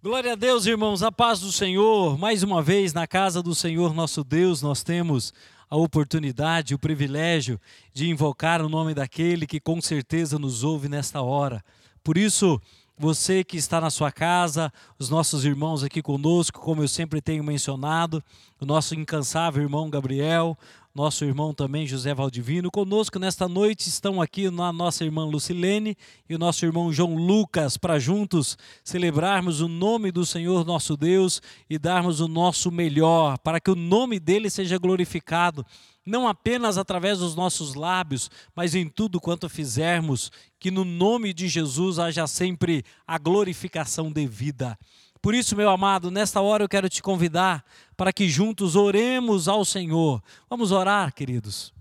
Glória a Deus, irmãos, a paz do Senhor. Mais uma vez, na casa do Senhor nosso Deus, nós temos a oportunidade, o privilégio de invocar o nome daquele que com certeza nos ouve nesta hora. Por isso, você que está na sua casa, os nossos irmãos aqui conosco, como eu sempre tenho mencionado, o nosso incansável irmão Gabriel, nosso irmão também José Valdivino. Conosco nesta noite estão aqui a nossa irmã Lucilene e o nosso irmão João Lucas, para juntos celebrarmos o nome do Senhor nosso Deus e darmos o nosso melhor, para que o nome dele seja glorificado não apenas através dos nossos lábios, mas em tudo quanto fizermos, que no nome de Jesus haja sempre a glorificação devida. Por isso, meu amado, nesta hora eu quero te convidar para que juntos oremos ao Senhor. Vamos orar, queridos.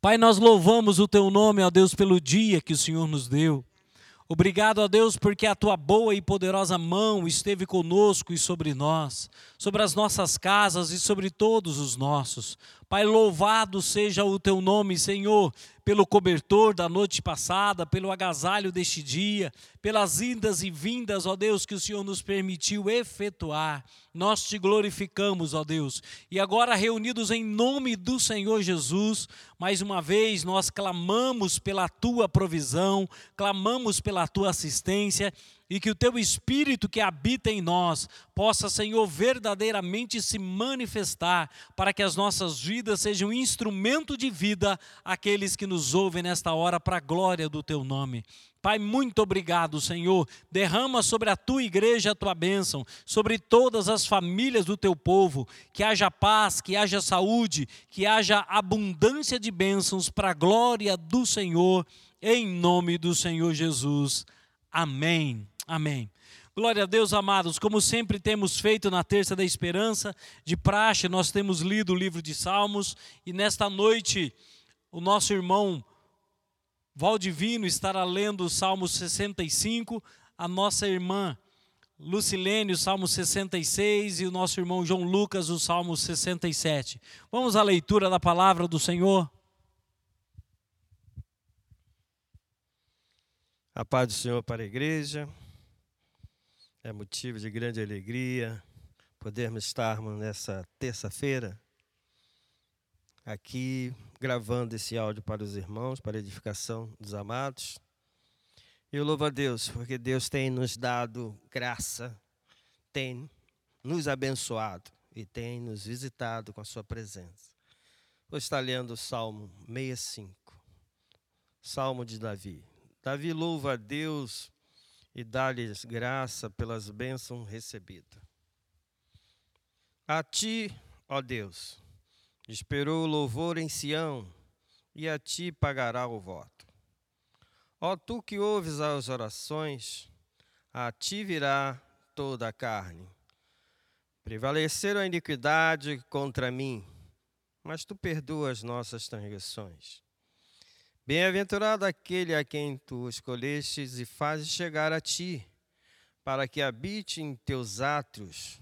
Pai, nós louvamos o teu nome, ó Deus, pelo dia que o Senhor nos deu. Obrigado a Deus porque a tua boa e poderosa mão esteve conosco e sobre nós, sobre as nossas casas e sobre todos os nossos. Pai, louvado seja o teu nome, Senhor, pelo cobertor da noite passada, pelo agasalho deste dia, pelas indas e vindas, ó Deus, que o Senhor nos permitiu efetuar. Nós te glorificamos, ó Deus. E agora, reunidos em nome do Senhor Jesus, mais uma vez nós clamamos pela tua provisão, clamamos pela tua assistência e que o teu espírito que habita em nós possa, Senhor, verdadeiramente se manifestar para que as nossas vidas sejam instrumento de vida àqueles que nos ouvem nesta hora para a glória do teu nome. Pai, muito obrigado, Senhor. Derrama sobre a tua igreja a tua bênção, sobre todas as famílias do teu povo. Que haja paz, que haja saúde, que haja abundância de bênçãos para a glória do Senhor, em nome do Senhor Jesus. Amém. Amém. Glória a Deus, amados. Como sempre temos feito na Terça da Esperança, de praxe, nós temos lido o livro de Salmos e nesta noite o nosso irmão Valdivino estará lendo o Salmo 65, a nossa irmã Lucilene, o Salmo 66 e o nosso irmão João Lucas, o Salmo 67. Vamos à leitura da palavra do Senhor. A paz do Senhor para a igreja. É motivo de grande alegria podermos estarmos nessa terça-feira aqui gravando esse áudio para os irmãos, para a edificação dos amados. Eu louvo a Deus, porque Deus tem nos dado graça, tem nos abençoado e tem nos visitado com a sua presença. Vou estar lendo o Salmo 65, Salmo de Davi. Davi louva a Deus e dá-lhes graça pelas bênçãos recebidas. A ti, ó Deus, esperou o louvor em Sião, e a ti pagará o voto. Ó tu que ouves as orações, a ti virá toda a carne. Prevaleceram a iniquidade contra mim, mas tu perdoas nossas transgressões. Bem-aventurado aquele a quem tu escolhestes e fazes chegar a ti, para que habite em teus átrios.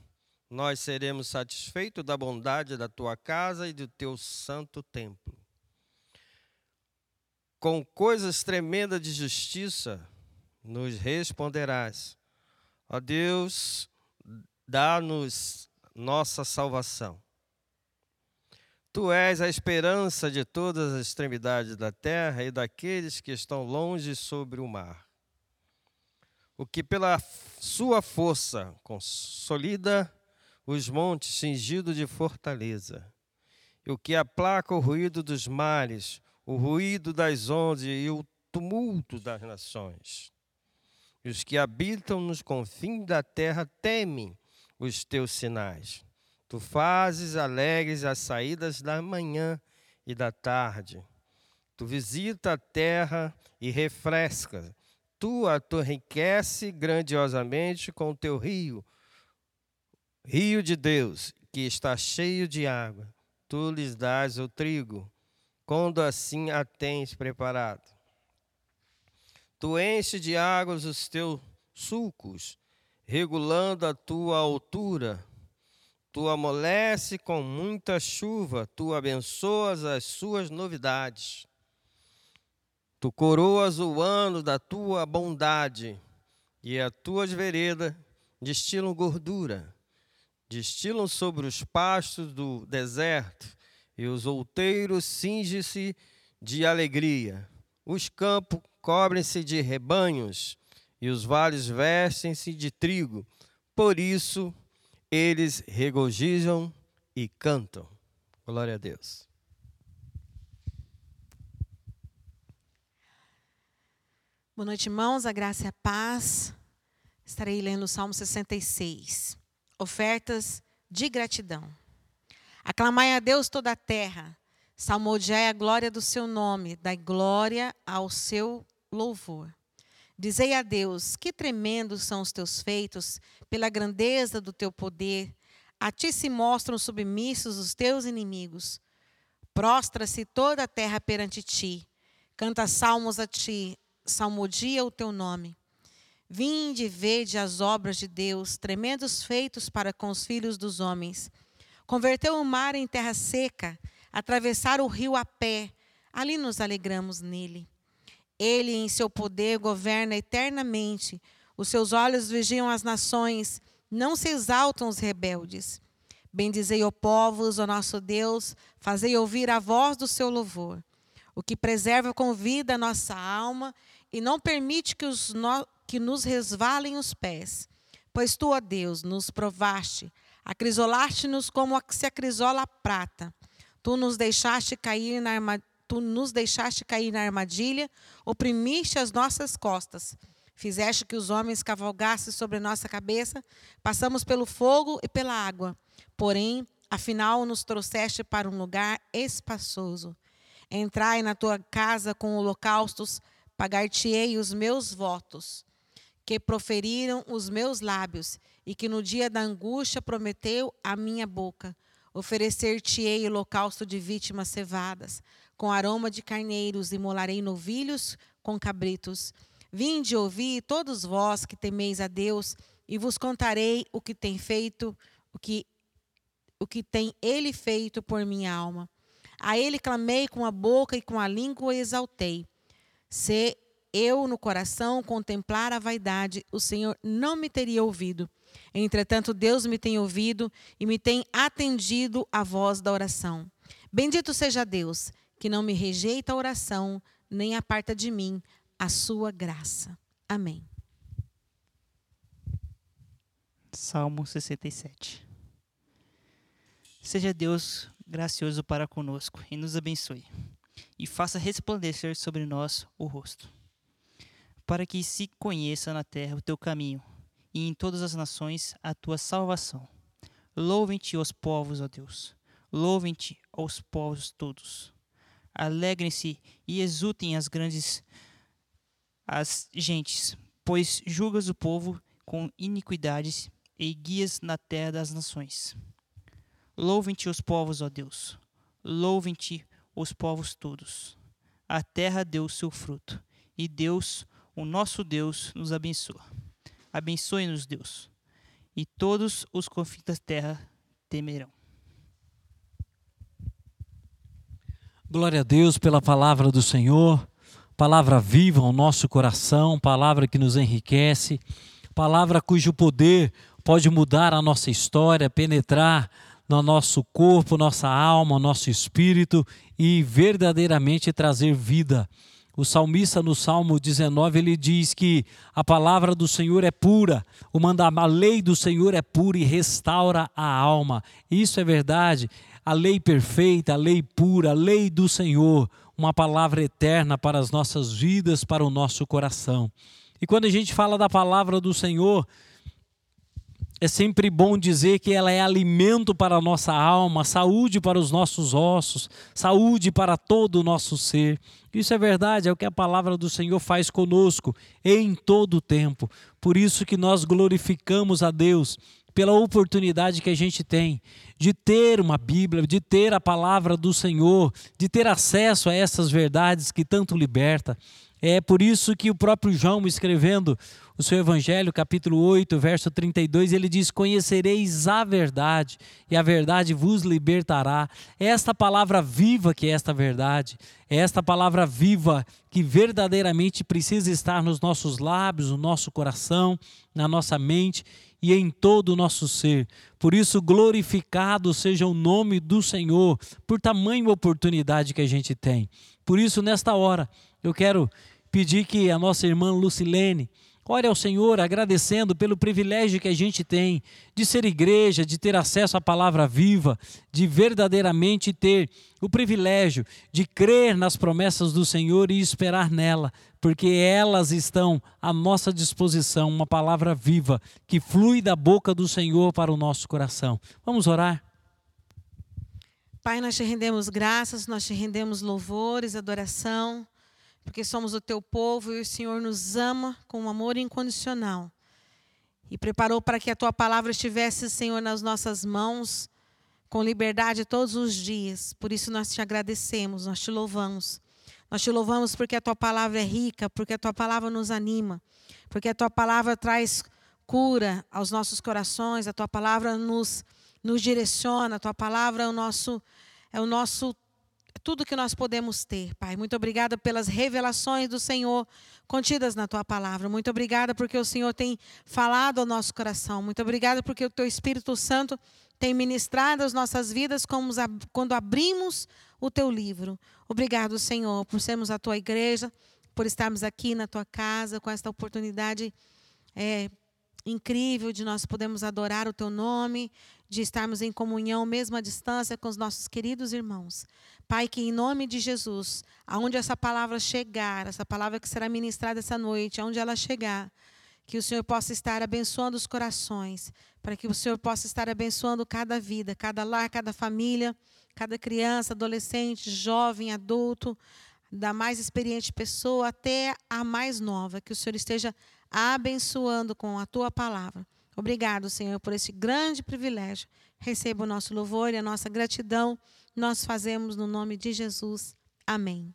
Nós seremos satisfeitos da bondade da tua casa e do teu santo templo. Com coisas tremendas de justiça nos responderás. Ó Deus, dá-nos nossa salvação. Tu és a esperança de todas as extremidades da terra e daqueles que estão longe sobre o mar. O que pela sua força consolida os montes cingidos de fortaleza, e o que aplaca o ruído dos mares, o ruído das ondas e o tumulto das nações. E os que habitam nos confins da terra temem os teus sinais. Tu fazes alegres as saídas da manhã e da tarde. Tu visita a terra e refresca. Tu a enriquece grandiosamente com o teu rio, rio de Deus, que está cheio de água. Tu lhes dás o trigo, quando assim a tens preparado. Tu enches de águas os teus sulcos, regulando a tua altura Tu amolece com muita chuva, tu abençoas as suas novidades. Tu coroas o ano da tua bondade, e as tuas veredas destilam gordura, destilam sobre os pastos do deserto, e os outeiros cingem-se de alegria. Os campos cobrem-se de rebanhos, e os vales vestem-se de trigo. Por isso, eles regozijam e cantam. Glória a Deus. Boa noite, irmãos. A graça e a paz. Estarei lendo o Salmo 66. Ofertas de gratidão. Aclamai a Deus toda a terra. Salmodiai a glória do seu nome. Dai glória ao seu louvor. Dizei a Deus: Que tremendos são os teus feitos, pela grandeza do teu poder. A ti se mostram submissos os teus inimigos. Prostra-se toda a terra perante ti. Canta salmos a ti, salmodia o teu nome. Vinde e vede as obras de Deus, tremendos feitos para com os filhos dos homens. Converteu o mar em terra seca, atravessar o rio a pé, ali nos alegramos nele. Ele, em seu poder, governa eternamente. Os seus olhos vigiam as nações, não se exaltam os rebeldes. Bendizei, ó povos, o nosso Deus, fazei ouvir a voz do seu louvor. O que preserva com vida a nossa alma e não permite que, os no, que nos resvalem os pés. Pois tu, ó Deus, nos provaste, acrisolaste-nos como se acrisola a prata. Tu nos deixaste cair na tu nos deixaste cair na armadilha, oprimiste as nossas costas. Fizeste que os homens cavalgassem sobre nossa cabeça, passamos pelo fogo e pela água. Porém, afinal nos trouxeste para um lugar espaçoso. Entrai na tua casa com holocaustos, pagar-te-ei os meus votos, que proferiram os meus lábios, e que no dia da angústia prometeu a minha boca. Oferecer-te-ei holocausto de vítimas cevadas, com aroma de carneiros, e molarei novilhos com cabritos. Vinde ouvi todos vós que temeis a Deus, e vos contarei o que tem feito, o que o que tem ele feito por minha alma. A ele clamei com a boca e com a língua exaltei. Se eu no coração contemplar a vaidade, o Senhor não me teria ouvido. Entretanto, Deus me tem ouvido e me tem atendido a voz da oração. Bendito seja Deus, que não me rejeita a oração, nem aparta de mim a sua graça. Amém. Salmo 67. Seja Deus gracioso para conosco e nos abençoe, e faça resplandecer sobre nós o rosto, para que se conheça na terra o teu caminho, e em todas as nações a tua salvação. Louvem-te os povos, ó Deus, louvem-te aos povos todos. Alegrem-se e exultem as grandes as gentes, pois julgas o povo com iniquidades e guias na terra das nações. Louvem-te os povos, ó Deus. Louvem-te os povos todos. A terra deu seu fruto, e Deus, o nosso Deus, nos abençoa. Abençoe-nos, Deus, e todos os confins da terra temerão. Glória a Deus pela palavra do Senhor, palavra viva ao nosso coração, palavra que nos enriquece, palavra cujo poder pode mudar a nossa história, penetrar no nosso corpo, nossa alma, nosso espírito e verdadeiramente trazer vida. O salmista no Salmo 19 ele diz que a palavra do Senhor é pura, o manda a lei do Senhor é pura e restaura a alma. Isso é verdade. A lei perfeita, a lei pura, a lei do Senhor, uma palavra eterna para as nossas vidas, para o nosso coração. E quando a gente fala da palavra do Senhor, é sempre bom dizer que ela é alimento para a nossa alma, saúde para os nossos ossos, saúde para todo o nosso ser. Isso é verdade, é o que a palavra do Senhor faz conosco em todo o tempo. Por isso que nós glorificamos a Deus pela oportunidade que a gente tem de ter uma Bíblia, de ter a palavra do Senhor, de ter acesso a essas verdades que tanto liberta. É por isso que o próprio João, escrevendo o seu Evangelho, capítulo 8, verso 32, ele diz: Conhecereis a verdade, e a verdade vos libertará. É esta palavra viva que é esta verdade, é esta palavra viva que verdadeiramente precisa estar nos nossos lábios, no nosso coração, na nossa mente e em todo o nosso ser. Por isso, glorificado seja o nome do Senhor, por tamanha oportunidade que a gente tem. Por isso, nesta hora, eu quero pedir que a nossa irmã Lucilene ore ao Senhor agradecendo pelo privilégio que a gente tem de ser igreja, de ter acesso à palavra viva, de verdadeiramente ter o privilégio de crer nas promessas do Senhor e esperar nela, porque elas estão à nossa disposição, uma palavra viva que flui da boca do Senhor para o nosso coração. Vamos orar? Pai, nós te rendemos graças, nós te rendemos louvores, adoração porque somos o teu povo e o Senhor nos ama com um amor incondicional. E preparou para que a tua palavra estivesse, Senhor, nas nossas mãos, com liberdade todos os dias. Por isso nós te agradecemos, nós te louvamos. Nós te louvamos porque a tua palavra é rica, porque a tua palavra nos anima, porque a tua palavra traz cura aos nossos corações, a tua palavra nos, nos direciona, a tua palavra é o nosso, é o nosso tudo que nós podemos ter, Pai. Muito obrigada pelas revelações do Senhor contidas na tua palavra. Muito obrigada porque o Senhor tem falado ao nosso coração. Muito obrigada porque o teu Espírito Santo tem ministrado as nossas vidas quando abrimos o teu livro. Obrigado, Senhor, por sermos a tua igreja, por estarmos aqui na tua casa com esta oportunidade é, incrível de nós podermos adorar o teu nome, de estarmos em comunhão, mesmo à distância, com os nossos queridos irmãos. Pai, que em nome de Jesus, aonde essa palavra chegar, essa palavra que será ministrada essa noite, aonde ela chegar, que o Senhor possa estar abençoando os corações, para que o Senhor possa estar abençoando cada vida, cada lar, cada família, cada criança, adolescente, jovem, adulto, da mais experiente pessoa até a mais nova, que o Senhor esteja abençoando com a tua palavra. Obrigado, Senhor, por esse grande privilégio. Receba o nosso louvor e a nossa gratidão. Nós fazemos no nome de Jesus. Amém.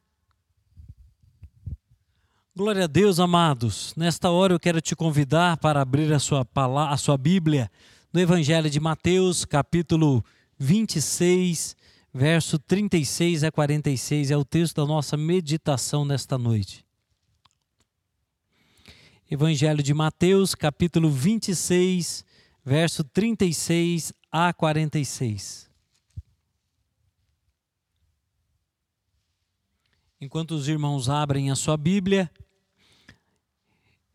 Glória a Deus, amados. Nesta hora eu quero te convidar para abrir a sua, palavra, a sua Bíblia no Evangelho de Mateus, capítulo 26, verso 36 a 46. É o texto da nossa meditação nesta noite. Evangelho de Mateus, capítulo 26, verso 36 a 46. Enquanto os irmãos abrem a sua Bíblia,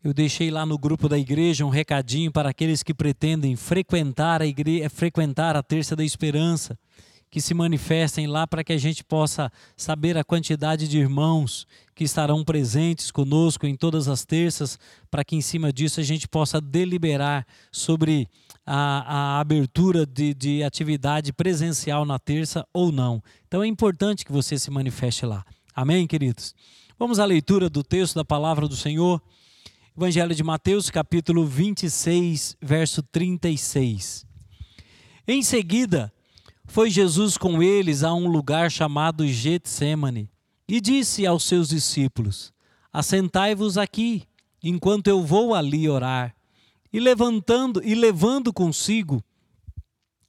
eu deixei lá no grupo da igreja um recadinho para aqueles que pretendem frequentar a igreja, frequentar a Terça da Esperança que se manifestem lá para que a gente possa saber a quantidade de irmãos que estarão presentes conosco em todas as terças, para que em cima disso a gente possa deliberar sobre a, a abertura de, de atividade presencial na terça ou não. Então é importante que você se manifeste lá. Amém, queridos? Vamos à leitura do texto da palavra do Senhor. Evangelho de Mateus, capítulo 26, verso 36. Em seguida, foi Jesus com eles a um lugar chamado Getsemane e disse aos seus discípulos: Assentai-vos aqui, enquanto eu vou ali orar. E levantando e levando consigo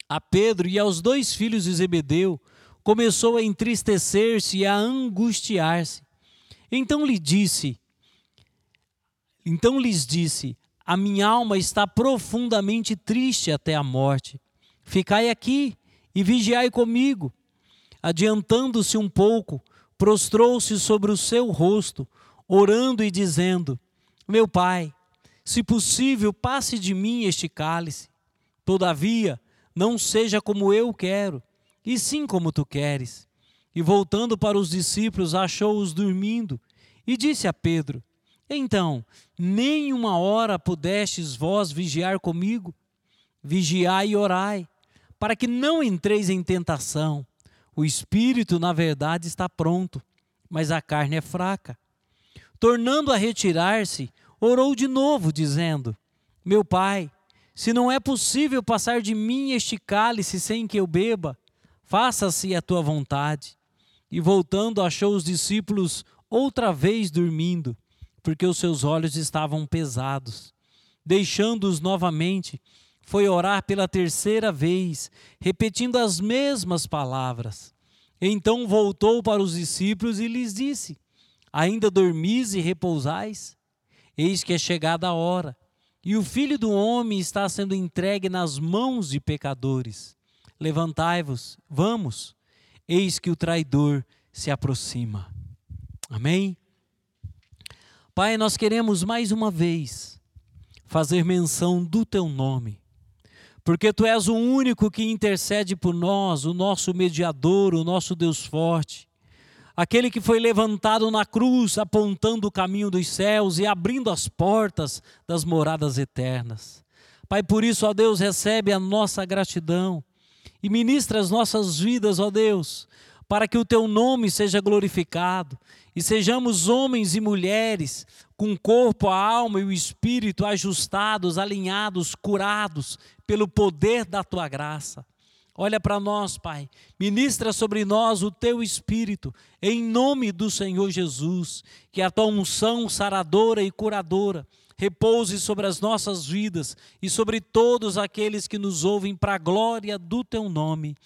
a Pedro e aos dois filhos de Zebedeu, começou a entristecer-se e a angustiar-se. Então lhe disse: Então lhes disse: A minha alma está profundamente triste até a morte. Ficai aqui e vigiai comigo. Adiantando-se um pouco, prostrou-se sobre o seu rosto, orando e dizendo: Meu pai, se possível, passe de mim este cálice. Todavia, não seja como eu quero, e sim como tu queres. E voltando para os discípulos, achou-os dormindo, e disse a Pedro: Então, nem uma hora pudestes vós vigiar comigo? Vigiai e orai, para que não entreis em tentação. O espírito, na verdade, está pronto, mas a carne é fraca. Tornando a retirar-se, orou de novo, dizendo: Meu pai, se não é possível passar de mim este cálice sem que eu beba, faça-se a tua vontade. E voltando, achou os discípulos outra vez dormindo, porque os seus olhos estavam pesados. Deixando-os novamente, foi orar pela terceira vez, repetindo as mesmas palavras. Então voltou para os discípulos e lhes disse: Ainda dormis e repousais? Eis que é chegada a hora, e o filho do homem está sendo entregue nas mãos de pecadores. Levantai-vos, vamos, eis que o traidor se aproxima. Amém? Pai, nós queremos mais uma vez fazer menção do teu nome, porque tu és o único que intercede por nós, o nosso mediador, o nosso Deus forte, aquele que foi levantado na cruz, apontando o caminho dos céus e abrindo as portas das moradas eternas. Pai, por isso, ó Deus, recebe a nossa gratidão e ministra as nossas vidas, ó Deus, para que o teu nome seja glorificado e sejamos homens e mulheres com o corpo, a alma e o espírito ajustados, alinhados, curados pelo poder da tua graça. Olha para nós, Pai. Ministra sobre nós o teu espírito, em nome do Senhor Jesus. Que a tua unção saradora e curadora repouse sobre as nossas vidas e sobre todos aqueles que nos ouvem para a glória do teu nome.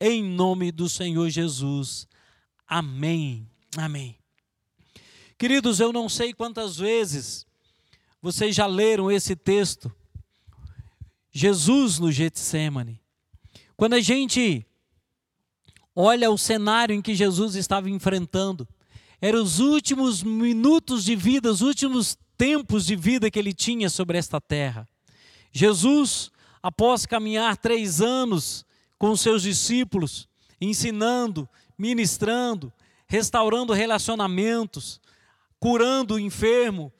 Em nome do Senhor Jesus. Amém. Amém. Queridos, eu não sei quantas vezes vocês já leram esse texto. Jesus no Getsemane. Quando a gente olha o cenário em que Jesus estava enfrentando, eram os últimos minutos de vida, os últimos tempos de vida que ele tinha sobre esta terra. Jesus, após caminhar três anos com seus discípulos, ensinando, ministrando, restaurando relacionamentos, curando o enfermo,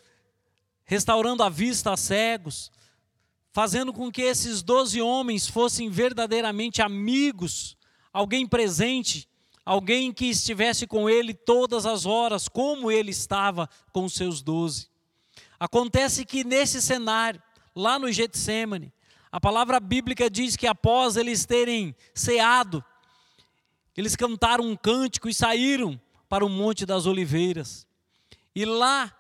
restaurando a vista a cegos, fazendo com que esses doze homens fossem verdadeiramente amigos, alguém presente, alguém que estivesse com ele todas as horas, como ele estava com os seus doze. Acontece que nesse cenário, lá no Getsemane, a palavra bíblica diz que após eles terem ceado, eles cantaram um cântico e saíram para o Monte das Oliveiras. E lá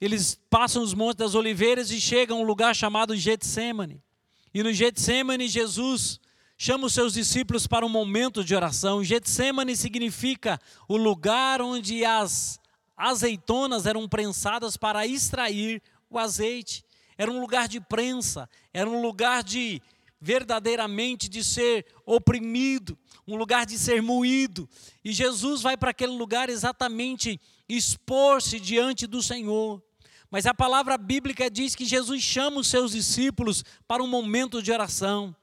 eles passam os Montes das Oliveiras e chegam a um lugar chamado Getsemane. E no Getsemane, Jesus chama os seus discípulos para um momento de oração. Getsemane significa o lugar onde as azeitonas eram prensadas para extrair o azeite. Era um lugar de prensa, era um lugar de verdadeiramente de ser oprimido, um lugar de ser moído. E Jesus vai para aquele lugar exatamente expor-se diante do Senhor. Mas a palavra bíblica diz que Jesus chama os seus discípulos para um momento de oração.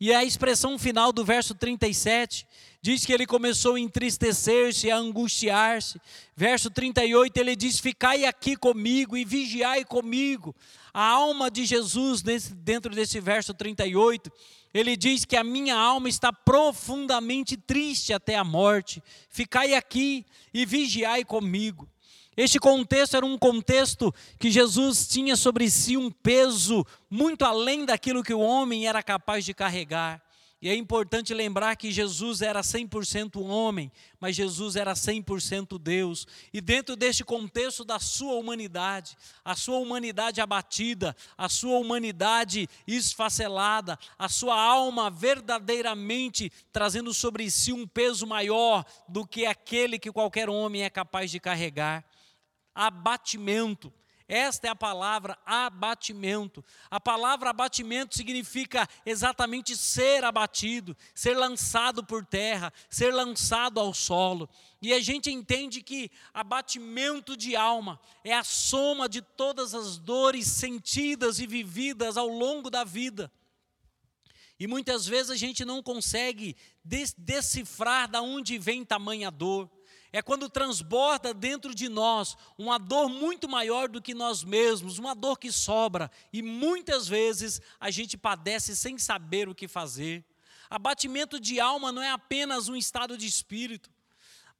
E a expressão final do verso 37 diz que ele começou a entristecer-se, a angustiar-se. Verso 38 ele diz: Ficai aqui comigo e vigiai comigo. A alma de Jesus, dentro desse verso 38, ele diz que a minha alma está profundamente triste até a morte. Ficai aqui e vigiai comigo. Este contexto era um contexto que Jesus tinha sobre si um peso muito além daquilo que o homem era capaz de carregar. E é importante lembrar que Jesus era 100% homem, mas Jesus era 100% Deus. E dentro deste contexto da sua humanidade, a sua humanidade abatida, a sua humanidade esfacelada, a sua alma verdadeiramente trazendo sobre si um peso maior do que aquele que qualquer homem é capaz de carregar abatimento. Esta é a palavra abatimento. A palavra abatimento significa exatamente ser abatido, ser lançado por terra, ser lançado ao solo. E a gente entende que abatimento de alma é a soma de todas as dores sentidas e vividas ao longo da vida. E muitas vezes a gente não consegue decifrar da onde vem tamanha dor é quando transborda dentro de nós uma dor muito maior do que nós mesmos, uma dor que sobra, e muitas vezes a gente padece sem saber o que fazer. Abatimento de alma não é apenas um estado de espírito,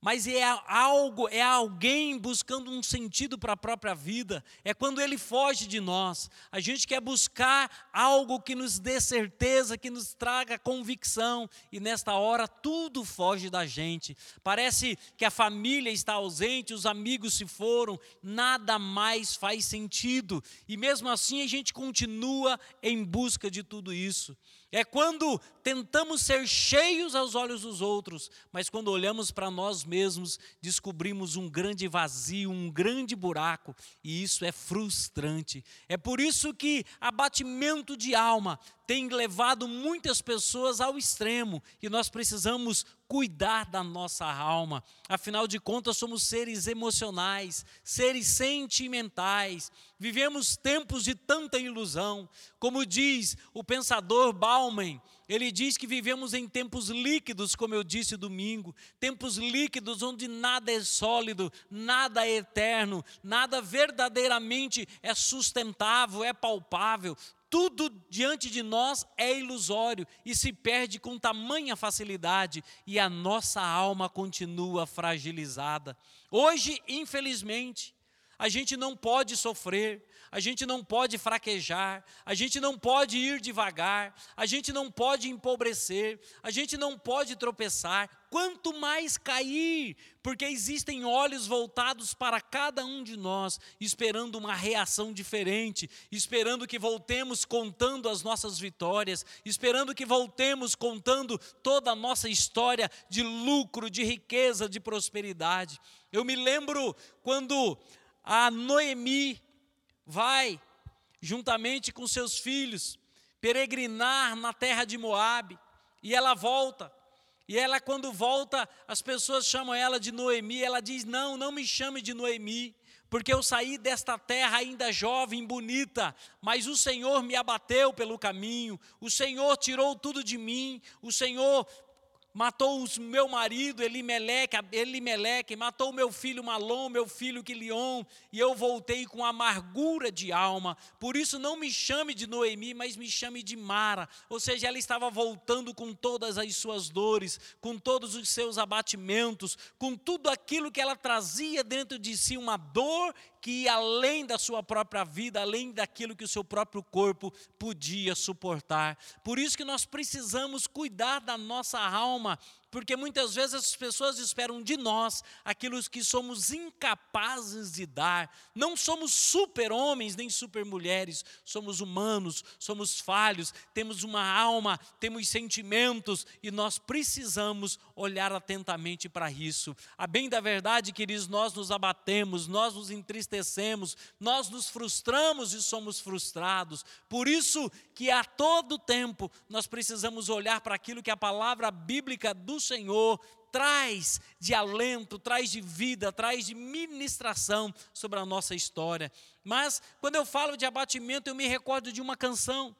mas é algo, é alguém buscando um sentido para a própria vida. É quando ele foge de nós. A gente quer buscar algo que nos dê certeza, que nos traga convicção, e nesta hora tudo foge da gente. Parece que a família está ausente, os amigos se foram, nada mais faz sentido. E mesmo assim a gente continua em busca de tudo isso. É quando tentamos ser cheios aos olhos dos outros, mas quando olhamos para nós mesmos, descobrimos um grande vazio, um grande buraco, e isso é frustrante. É por isso que abatimento de alma tem levado muitas pessoas ao extremo e nós precisamos cuidar da nossa alma. Afinal de contas, somos seres emocionais, seres sentimentais. Vivemos tempos de tanta ilusão. Como diz o pensador Bauman, ele diz que vivemos em tempos líquidos, como eu disse domingo, tempos líquidos onde nada é sólido, nada é eterno, nada verdadeiramente é sustentável, é palpável tudo diante de nós é ilusório e se perde com tamanha facilidade e a nossa alma continua fragilizada. Hoje, infelizmente, a gente não pode sofrer, a gente não pode fraquejar, a gente não pode ir devagar, a gente não pode empobrecer, a gente não pode tropeçar, quanto mais cair, porque existem olhos voltados para cada um de nós, esperando uma reação diferente, esperando que voltemos contando as nossas vitórias, esperando que voltemos contando toda a nossa história de lucro, de riqueza, de prosperidade. Eu me lembro quando a Noemi vai, juntamente com seus filhos, peregrinar na terra de Moabe, e ela volta. E ela, quando volta, as pessoas chamam ela de Noemi. Ela diz: Não, não me chame de Noemi, porque eu saí desta terra ainda jovem, bonita, mas o Senhor me abateu pelo caminho, o Senhor tirou tudo de mim, o Senhor matou o meu marido Elimeleque, Elimeleque, matou meu filho Malom, meu filho Quilion, e eu voltei com amargura de alma. Por isso não me chame de Noemi, mas me chame de Mara. Ou seja, ela estava voltando com todas as suas dores, com todos os seus abatimentos, com tudo aquilo que ela trazia dentro de si, uma dor que ia além da sua própria vida, além daquilo que o seu próprio corpo podia suportar. Por isso que nós precisamos cuidar da nossa alma, porque muitas vezes as pessoas esperam de nós aquilo que somos incapazes de dar. Não somos super-homens nem super-mulheres, somos humanos, somos falhos, temos uma alma, temos sentimentos e nós precisamos olhar atentamente para isso. A bem da verdade, queridos, nós nos abatemos, nós nos entristecemos, nós nos frustramos e somos frustrados. Por isso que a todo tempo nós precisamos olhar para aquilo que a palavra bíblica do Senhor traz de alento, traz de vida, traz de ministração sobre a nossa história. Mas quando eu falo de abatimento, eu me recordo de uma canção.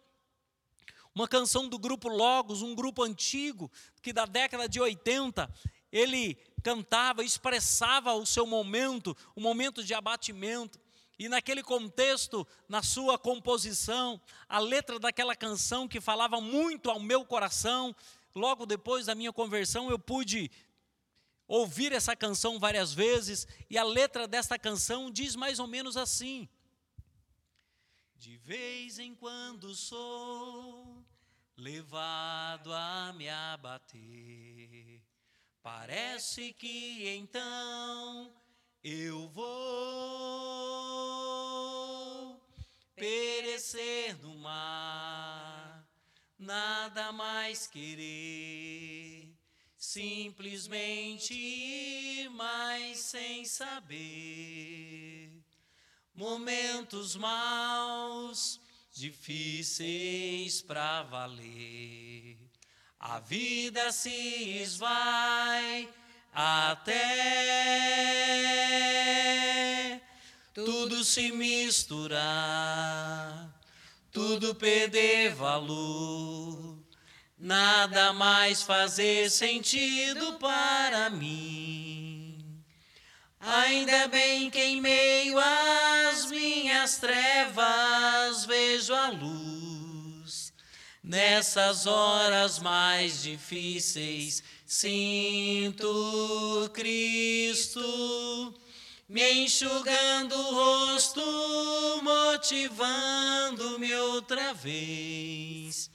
Uma canção do grupo Logos, um grupo antigo, que da década de 80, ele cantava, expressava o seu momento, o momento de abatimento. E naquele contexto, na sua composição, a letra daquela canção que falava muito ao meu coração, logo depois da minha conversão, eu pude ouvir essa canção várias vezes, e a letra desta canção diz mais ou menos assim: De vez em quando sou levado a me abater, parece que então eu vou perecer no mar nada mais querer, simplesmente ir mais sem saber. Momentos maus, difíceis para valer. A vida se esvai até tudo se misturar tudo perder valor, nada mais fazer sentido para mim. Ainda bem que em meio às minhas trevas vejo a luz. Nessas horas mais difíceis, sinto Cristo me enxugando o rosto, motivando-me outra vez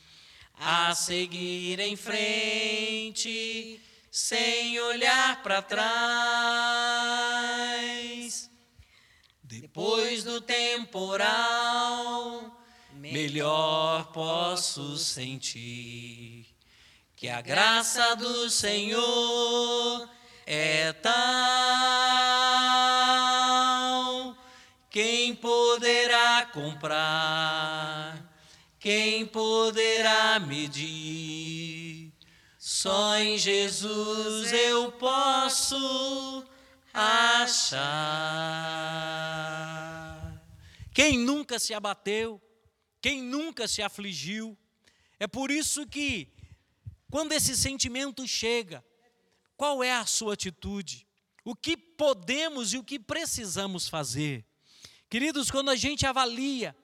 a seguir em frente, sem olhar para trás. Depois do temporal, melhor posso sentir que a graça do Senhor é tal. Comprar? Quem poderá medir? Só em Jesus eu posso achar. Quem nunca se abateu? Quem nunca se afligiu? É por isso que quando esse sentimento chega, qual é a sua atitude? O que podemos e o que precisamos fazer? Queridos, quando a gente avalia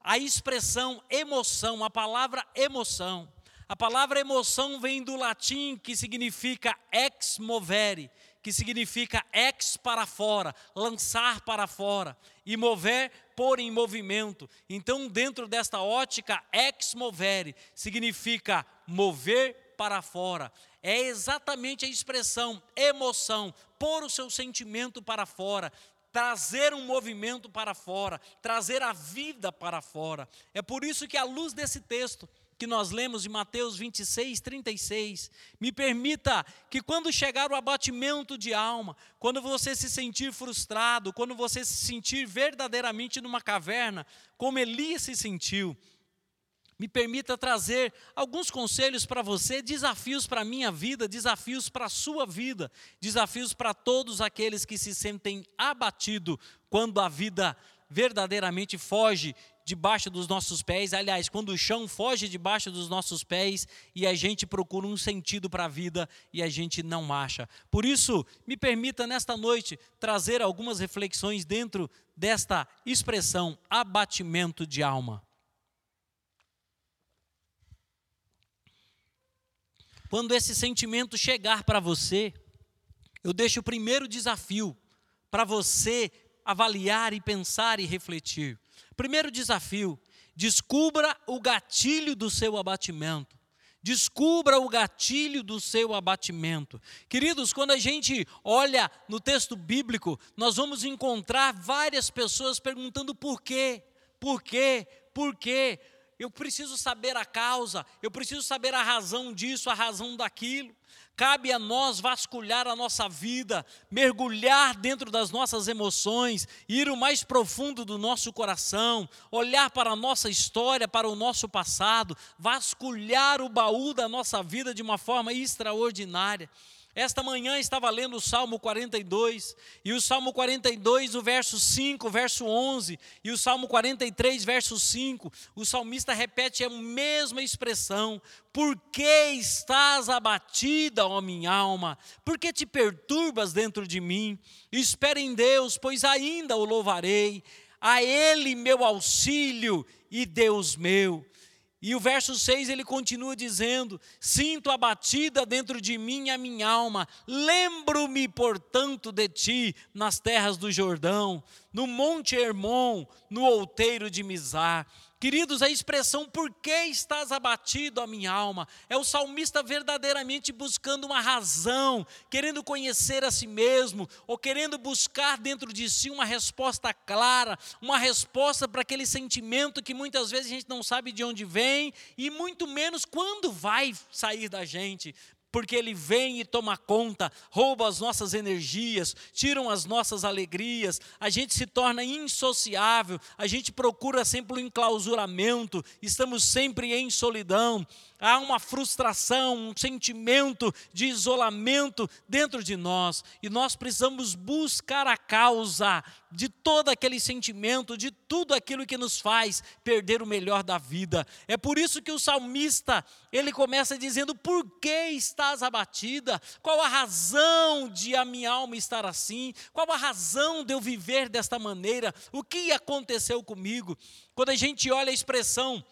a expressão emoção, a palavra emoção, a palavra emoção vem do latim que significa ex movere, que significa ex para fora, lançar para fora, e mover, pôr em movimento. Então, dentro desta ótica, ex movere significa mover para fora. É exatamente a expressão emoção, pôr o seu sentimento para fora, trazer um movimento para fora, trazer a vida para fora. É por isso que, à luz desse texto que nós lemos de Mateus 26, 36, me permita que, quando chegar o abatimento de alma, quando você se sentir frustrado, quando você se sentir verdadeiramente numa caverna, como Elias se sentiu, me permita trazer alguns conselhos para você, desafios para a minha vida, desafios para a sua vida, desafios para todos aqueles que se sentem abatidos quando a vida verdadeiramente foge debaixo dos nossos pés. Aliás, quando o chão foge debaixo dos nossos pés e a gente procura um sentido para a vida e a gente não acha. Por isso, me permita nesta noite trazer algumas reflexões dentro desta expressão abatimento de alma. Quando esse sentimento chegar para você, eu deixo o primeiro desafio para você avaliar e pensar e refletir. Primeiro desafio: descubra o gatilho do seu abatimento. Descubra o gatilho do seu abatimento. Queridos, quando a gente olha no texto bíblico, nós vamos encontrar várias pessoas perguntando por quê, por quê, por quê. Eu preciso saber a causa, eu preciso saber a razão disso, a razão daquilo. Cabe a nós vasculhar a nossa vida, mergulhar dentro das nossas emoções, ir o mais profundo do nosso coração, olhar para a nossa história, para o nosso passado, vasculhar o baú da nossa vida de uma forma extraordinária. Esta manhã estava lendo o Salmo 42, e o Salmo 42, o verso 5, verso 11, e o Salmo 43, verso 5, o salmista repete a mesma expressão: Por que estás abatida, ó minha alma? Por que te perturbas dentro de mim? Espera em Deus, pois ainda o louvarei. A Ele meu auxílio e Deus meu. E o verso 6 ele continua dizendo: Sinto abatida dentro de mim a minha alma, lembro-me, portanto, de ti nas terras do Jordão, no Monte Hermon, no outeiro de Mizar. Queridos, a expressão por que estás abatido, a minha alma, é o salmista verdadeiramente buscando uma razão, querendo conhecer a si mesmo, ou querendo buscar dentro de si uma resposta clara, uma resposta para aquele sentimento que muitas vezes a gente não sabe de onde vem e muito menos quando vai sair da gente porque ele vem e toma conta, rouba as nossas energias, tiram as nossas alegrias, a gente se torna insociável, a gente procura sempre o um enclausuramento, estamos sempre em solidão, há uma frustração, um sentimento de isolamento dentro de nós, e nós precisamos buscar a causa de todo aquele sentimento, de tudo aquilo que nos faz perder o melhor da vida. É por isso que o salmista, ele começa dizendo: "Por que estás abatida? Qual a razão de a minha alma estar assim? Qual a razão de eu viver desta maneira? O que aconteceu comigo?" Quando a gente olha a expressão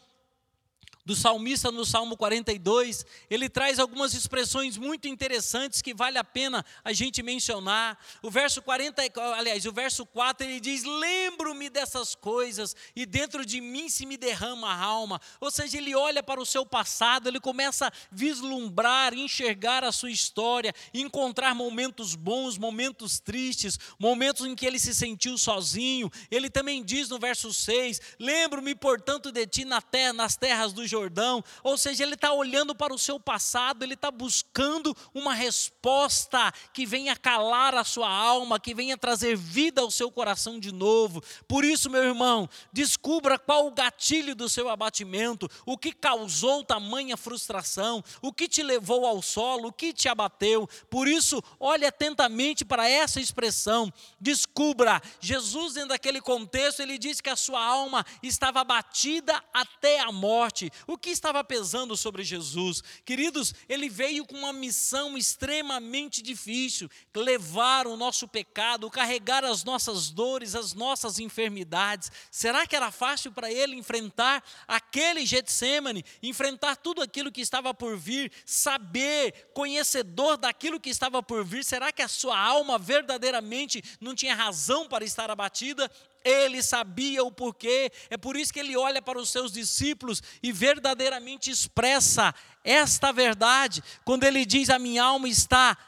do salmista no Salmo 42, ele traz algumas expressões muito interessantes que vale a pena a gente mencionar. O verso 40, aliás, o verso 4, ele diz: "Lembro-me dessas coisas e dentro de mim se me derrama a alma". Ou seja, ele olha para o seu passado, ele começa a vislumbrar, enxergar a sua história, encontrar momentos bons, momentos tristes, momentos em que ele se sentiu sozinho. Ele também diz no verso 6: "Lembro-me, portanto, de ti na terra, nas terras do Jordão, ou seja, ele está olhando para o seu passado, ele está buscando uma resposta que venha calar a sua alma, que venha trazer vida ao seu coração de novo. Por isso, meu irmão, descubra qual o gatilho do seu abatimento, o que causou tamanha frustração, o que te levou ao solo, o que te abateu. Por isso, olhe atentamente para essa expressão, descubra. Jesus, dentro daquele contexto, ele diz que a sua alma estava abatida até a morte. O que estava pesando sobre Jesus? Queridos, ele veio com uma missão extremamente difícil: levar o nosso pecado, carregar as nossas dores, as nossas enfermidades. Será que era fácil para ele enfrentar aquele Getsemane, enfrentar tudo aquilo que estava por vir, saber, conhecedor daquilo que estava por vir? Será que a sua alma verdadeiramente não tinha razão para estar abatida? Ele sabia o porquê, é por isso que ele olha para os seus discípulos e verdadeiramente expressa esta verdade, quando ele diz: A minha alma está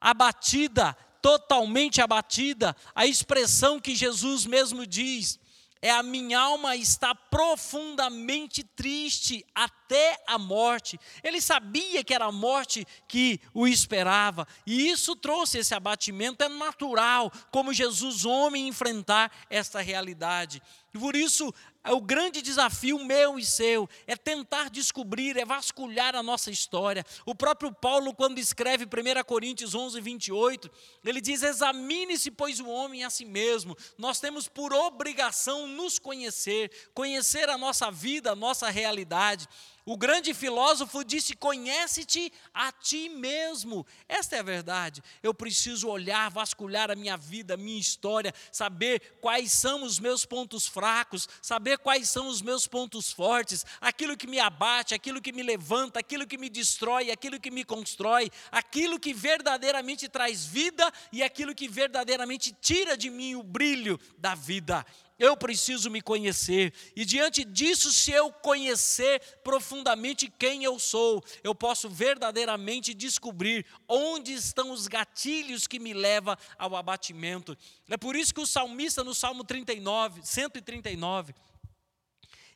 abatida, totalmente abatida, a expressão que Jesus mesmo diz é a minha alma está profundamente triste até a morte. Ele sabia que era a morte que o esperava, e isso trouxe esse abatimento. É natural, como Jesus, homem, enfrentar esta realidade. E por isso, é o grande desafio meu e seu é tentar descobrir, é vasculhar a nossa história. O próprio Paulo, quando escreve 1 Coríntios 11, 28, ele diz: Examine-se, pois, o homem a si mesmo. Nós temos por obrigação nos conhecer, conhecer a nossa vida, a nossa realidade. O grande filósofo disse: Conhece-te a ti mesmo. Esta é a verdade. Eu preciso olhar, vasculhar a minha vida, a minha história, saber quais são os meus pontos fracos, saber quais são os meus pontos fortes, aquilo que me abate, aquilo que me levanta, aquilo que me destrói, aquilo que me constrói, aquilo que verdadeiramente traz vida e aquilo que verdadeiramente tira de mim o brilho da vida eu preciso me conhecer, e diante disso, se eu conhecer profundamente quem eu sou, eu posso verdadeiramente descobrir onde estão os gatilhos que me levam ao abatimento. É por isso que o salmista, no Salmo 39, 139,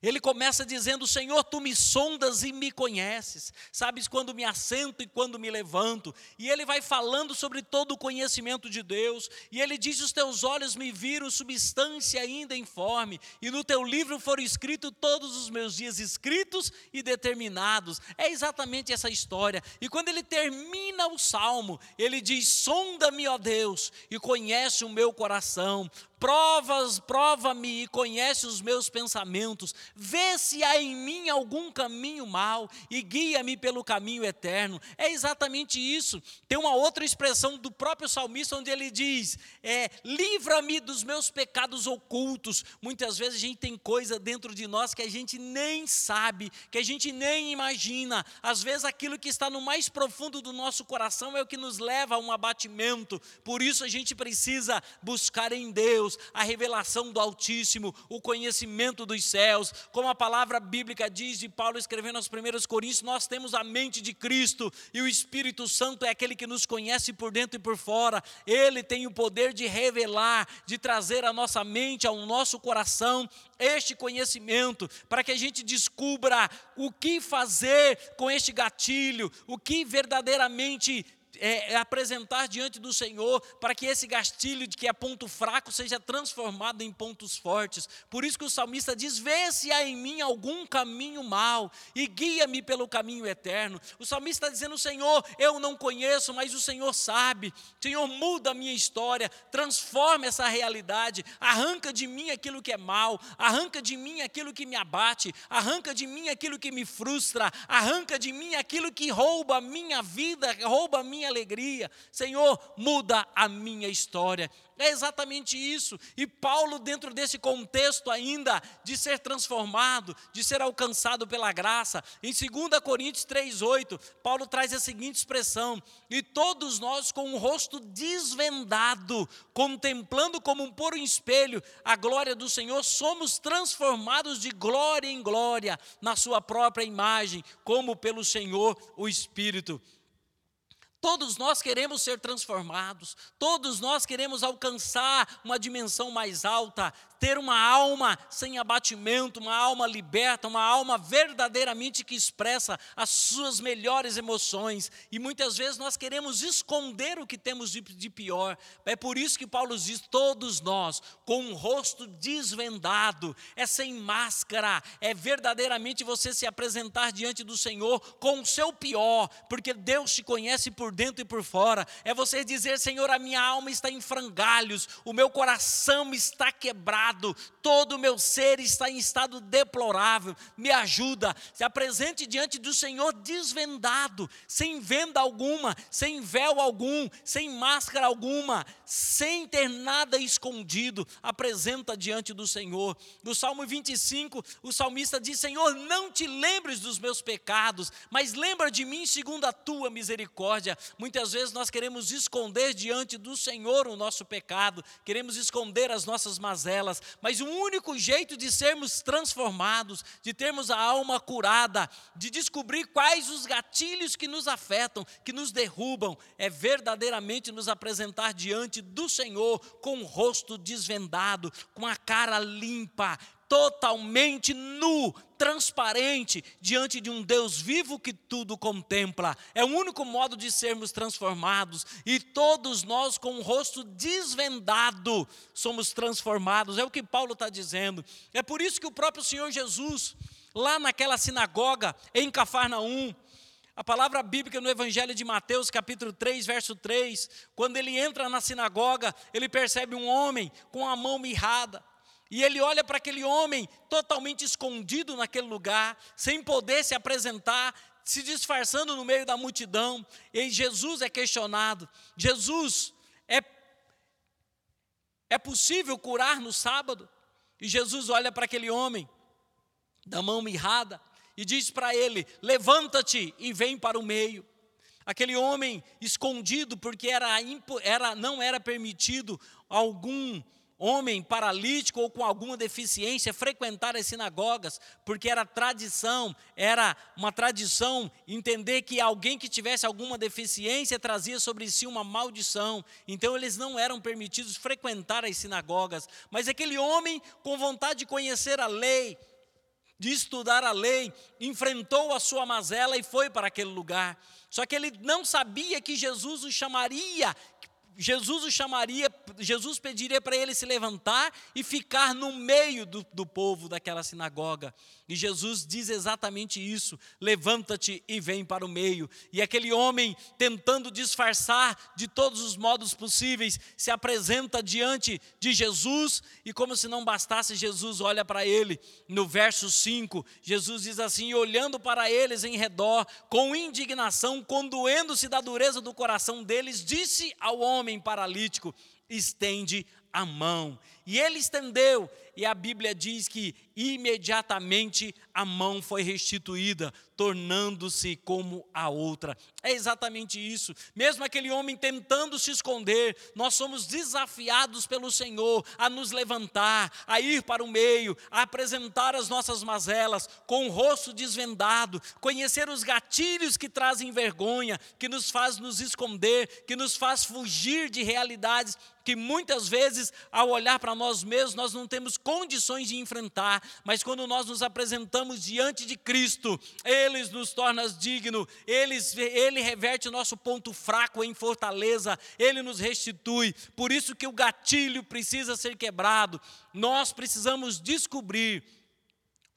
ele começa dizendo: Senhor, tu me sondas e me conheces, sabes quando me assento e quando me levanto. E ele vai falando sobre todo o conhecimento de Deus. E ele diz: Os teus olhos me viram substância ainda informe, e no teu livro foram escritos todos os meus dias, escritos e determinados. É exatamente essa história. E quando ele termina o salmo, ele diz: Sonda-me, ó Deus, e conhece o meu coração provas, prova-me e conhece os meus pensamentos, vê se há em mim algum caminho mau e guia-me pelo caminho eterno. É exatamente isso. Tem uma outra expressão do próprio salmista onde ele diz: é, livra-me dos meus pecados ocultos. Muitas vezes a gente tem coisa dentro de nós que a gente nem sabe, que a gente nem imagina. Às vezes aquilo que está no mais profundo do nosso coração é o que nos leva a um abatimento. Por isso a gente precisa buscar em Deus Deus, a revelação do Altíssimo, o conhecimento dos céus. Como a palavra bíblica diz de Paulo escrevendo aos primeiros Coríntios, nós temos a mente de Cristo e o Espírito Santo é aquele que nos conhece por dentro e por fora. Ele tem o poder de revelar, de trazer à nossa mente, ao nosso coração, este conhecimento, para que a gente descubra o que fazer com este gatilho, o que verdadeiramente é, é, apresentar diante do Senhor para que esse gastilho de que é ponto fraco seja transformado em pontos fortes. Por isso que o salmista diz: Vê se há em mim algum caminho mau e guia-me pelo caminho eterno. O salmista está dizendo: Senhor, eu não conheço, mas o Senhor sabe. Senhor, muda a minha história, transforma essa realidade, arranca de mim aquilo que é mal, arranca de mim aquilo que me abate, arranca de mim aquilo que me frustra, arranca de mim aquilo que rouba a minha vida, rouba a minha minha alegria. Senhor, muda a minha história. É exatamente isso. E Paulo, dentro desse contexto ainda de ser transformado, de ser alcançado pela graça, em 2 Coríntios 3,8, Paulo traz a seguinte expressão: E todos nós, com o rosto desvendado, contemplando como um puro espelho a glória do Senhor, somos transformados de glória em glória, na Sua própria imagem, como pelo Senhor o Espírito. Todos nós queremos ser transformados, todos nós queremos alcançar uma dimensão mais alta, ter uma alma sem abatimento, uma alma liberta, uma alma verdadeiramente que expressa as suas melhores emoções. E muitas vezes nós queremos esconder o que temos de, pior. É por isso que Paulo diz: todos nós, com um rosto desvendado, é sem máscara, é verdadeiramente você se apresentar diante do Senhor com o seu pior, porque Deus te conhece por dentro e por fora. É você dizer: Senhor, a minha alma está em frangalhos, o meu coração está quebrado todo o meu ser está em estado deplorável. Me ajuda, se apresente diante do Senhor desvendado, sem venda alguma, sem véu algum, sem máscara alguma, sem ter nada escondido. Apresenta diante do Senhor. No Salmo 25, o salmista diz: Senhor, não te lembres dos meus pecados, mas lembra de mim segundo a tua misericórdia. Muitas vezes nós queremos esconder diante do Senhor o nosso pecado, queremos esconder as nossas mazelas, mas o único jeito de sermos transformados, de termos a alma curada, de descobrir quais os gatilhos que nos afetam, que nos derrubam, é verdadeiramente nos apresentar diante do Senhor com o rosto desvendado, com a cara limpa, totalmente nu, transparente diante de um Deus vivo que tudo contempla. É o único modo de sermos transformados e todos nós com o rosto desvendado somos transformados. É o que Paulo está dizendo. É por isso que o próprio Senhor Jesus, lá naquela sinagoga em Cafarnaum, a palavra bíblica no Evangelho de Mateus, capítulo 3, verso 3, quando ele entra na sinagoga, ele percebe um homem com a mão mirrada. E ele olha para aquele homem totalmente escondido naquele lugar, sem poder se apresentar, se disfarçando no meio da multidão. E Jesus é questionado: Jesus, é, é possível curar no sábado? E Jesus olha para aquele homem, da mão mirrada, e diz para ele: Levanta-te e vem para o meio. Aquele homem escondido, porque era, era, não era permitido algum homem paralítico ou com alguma deficiência frequentar as sinagogas, porque era tradição, era uma tradição entender que alguém que tivesse alguma deficiência trazia sobre si uma maldição. Então eles não eram permitidos frequentar as sinagogas. Mas aquele homem com vontade de conhecer a lei, de estudar a lei, enfrentou a sua mazela e foi para aquele lugar. Só que ele não sabia que Jesus o chamaria, Jesus o chamaria, Jesus pediria para ele se levantar e ficar no meio do, do povo daquela sinagoga. E Jesus diz exatamente isso: levanta-te e vem para o meio. E aquele homem, tentando disfarçar de todos os modos possíveis, se apresenta diante de Jesus, e como se não bastasse, Jesus olha para ele. No verso 5, Jesus diz assim: olhando para eles em redor, com indignação, condoendo-se da dureza do coração deles, disse ao homem paralítico: estende a mão. E ele estendeu, e a Bíblia diz que imediatamente a mão foi restituída, tornando-se como a outra. É exatamente isso. Mesmo aquele homem tentando se esconder, nós somos desafiados pelo Senhor a nos levantar, a ir para o meio, a apresentar as nossas mazelas com o rosto desvendado, conhecer os gatilhos que trazem vergonha, que nos faz nos esconder, que nos faz fugir de realidades que muitas vezes, ao olhar para nós mesmos, nós não temos condições de enfrentar, mas quando nós nos apresentamos diante de Cristo, Ele nos torna digno, Ele, Ele reverte o nosso ponto fraco em fortaleza, Ele nos restitui. Por isso que o gatilho precisa ser quebrado. Nós precisamos descobrir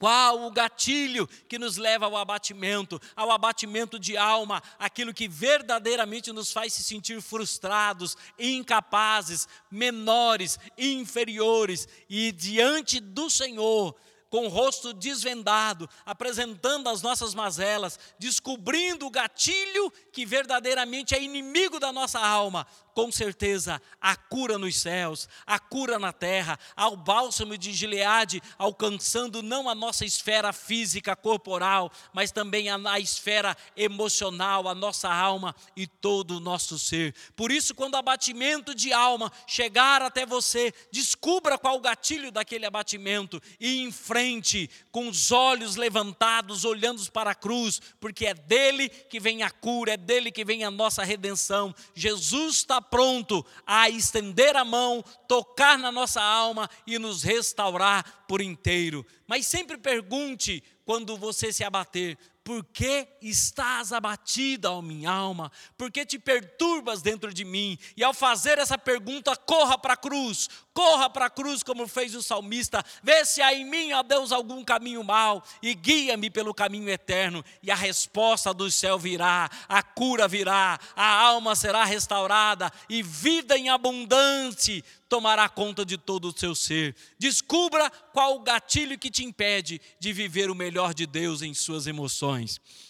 qual o gatilho que nos leva ao abatimento, ao abatimento de alma, aquilo que verdadeiramente nos faz se sentir frustrados, incapazes, menores, inferiores, e diante do Senhor, com o rosto desvendado, apresentando as nossas mazelas, descobrindo o gatilho que verdadeiramente é inimigo da nossa alma, com certeza a cura nos céus, a cura na terra, ao bálsamo de Gileade, alcançando não a nossa esfera física, corporal, mas também a, a esfera emocional, a nossa alma e todo o nosso ser. Por isso, quando o abatimento de alma chegar até você, descubra qual o gatilho daquele abatimento e enfrente com os olhos levantados, olhando para a cruz, porque é dele que vem a cura, é dele que vem a nossa redenção. Jesus está pronto a estender a mão, tocar na nossa alma e nos restaurar por inteiro. Mas sempre pergunte quando você se abater: por que estás abatida, ó minha alma? Por que te perturbas dentro de mim? E ao fazer essa pergunta, corra para a cruz, corra para a cruz, como fez o salmista. Vê se há em mim, ó Deus, algum caminho mau e guia-me pelo caminho eterno. E a resposta do céu virá, a cura virá, a alma será restaurada e vida em abundante tomará conta de todo o seu ser. Descubra qual o gatilho que te impede de viver o melhor de Deus em suas emoções.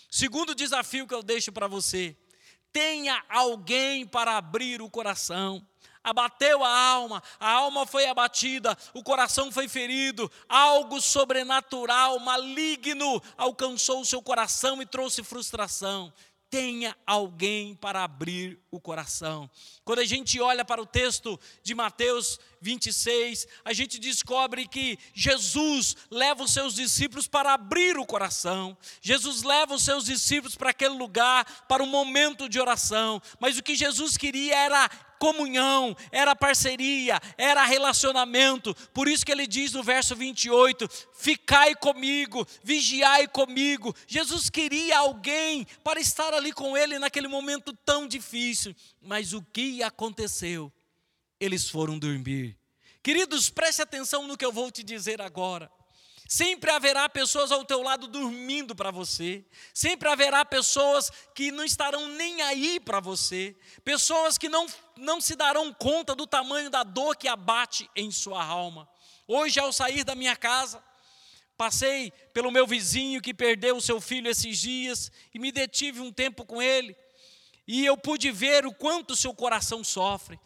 Segundo desafio que eu deixo para você: tenha alguém para abrir o coração. Abateu a alma, a alma foi abatida, o coração foi ferido, algo sobrenatural, maligno alcançou o seu coração e trouxe frustração tenha alguém para abrir o coração. Quando a gente olha para o texto de Mateus 26, a gente descobre que Jesus leva os seus discípulos para abrir o coração. Jesus leva os seus discípulos para aquele lugar, para um momento de oração. Mas o que Jesus queria era comunhão, era parceria, era relacionamento. Por isso que ele diz no verso 28: Ficai comigo, vigiai comigo. Jesus queria alguém para estar ali com ele naquele momento tão difícil. Mas o que aconteceu? Eles foram dormir. Queridos, preste atenção no que eu vou te dizer agora. Sempre haverá pessoas ao teu lado dormindo para você. Sempre haverá pessoas que não estarão nem aí para você. Pessoas que não, não se darão conta do tamanho da dor que abate em sua alma. Hoje, ao sair da minha casa, passei pelo meu vizinho que perdeu o seu filho esses dias e me detive um tempo com ele. E eu pude ver o quanto seu coração sofre.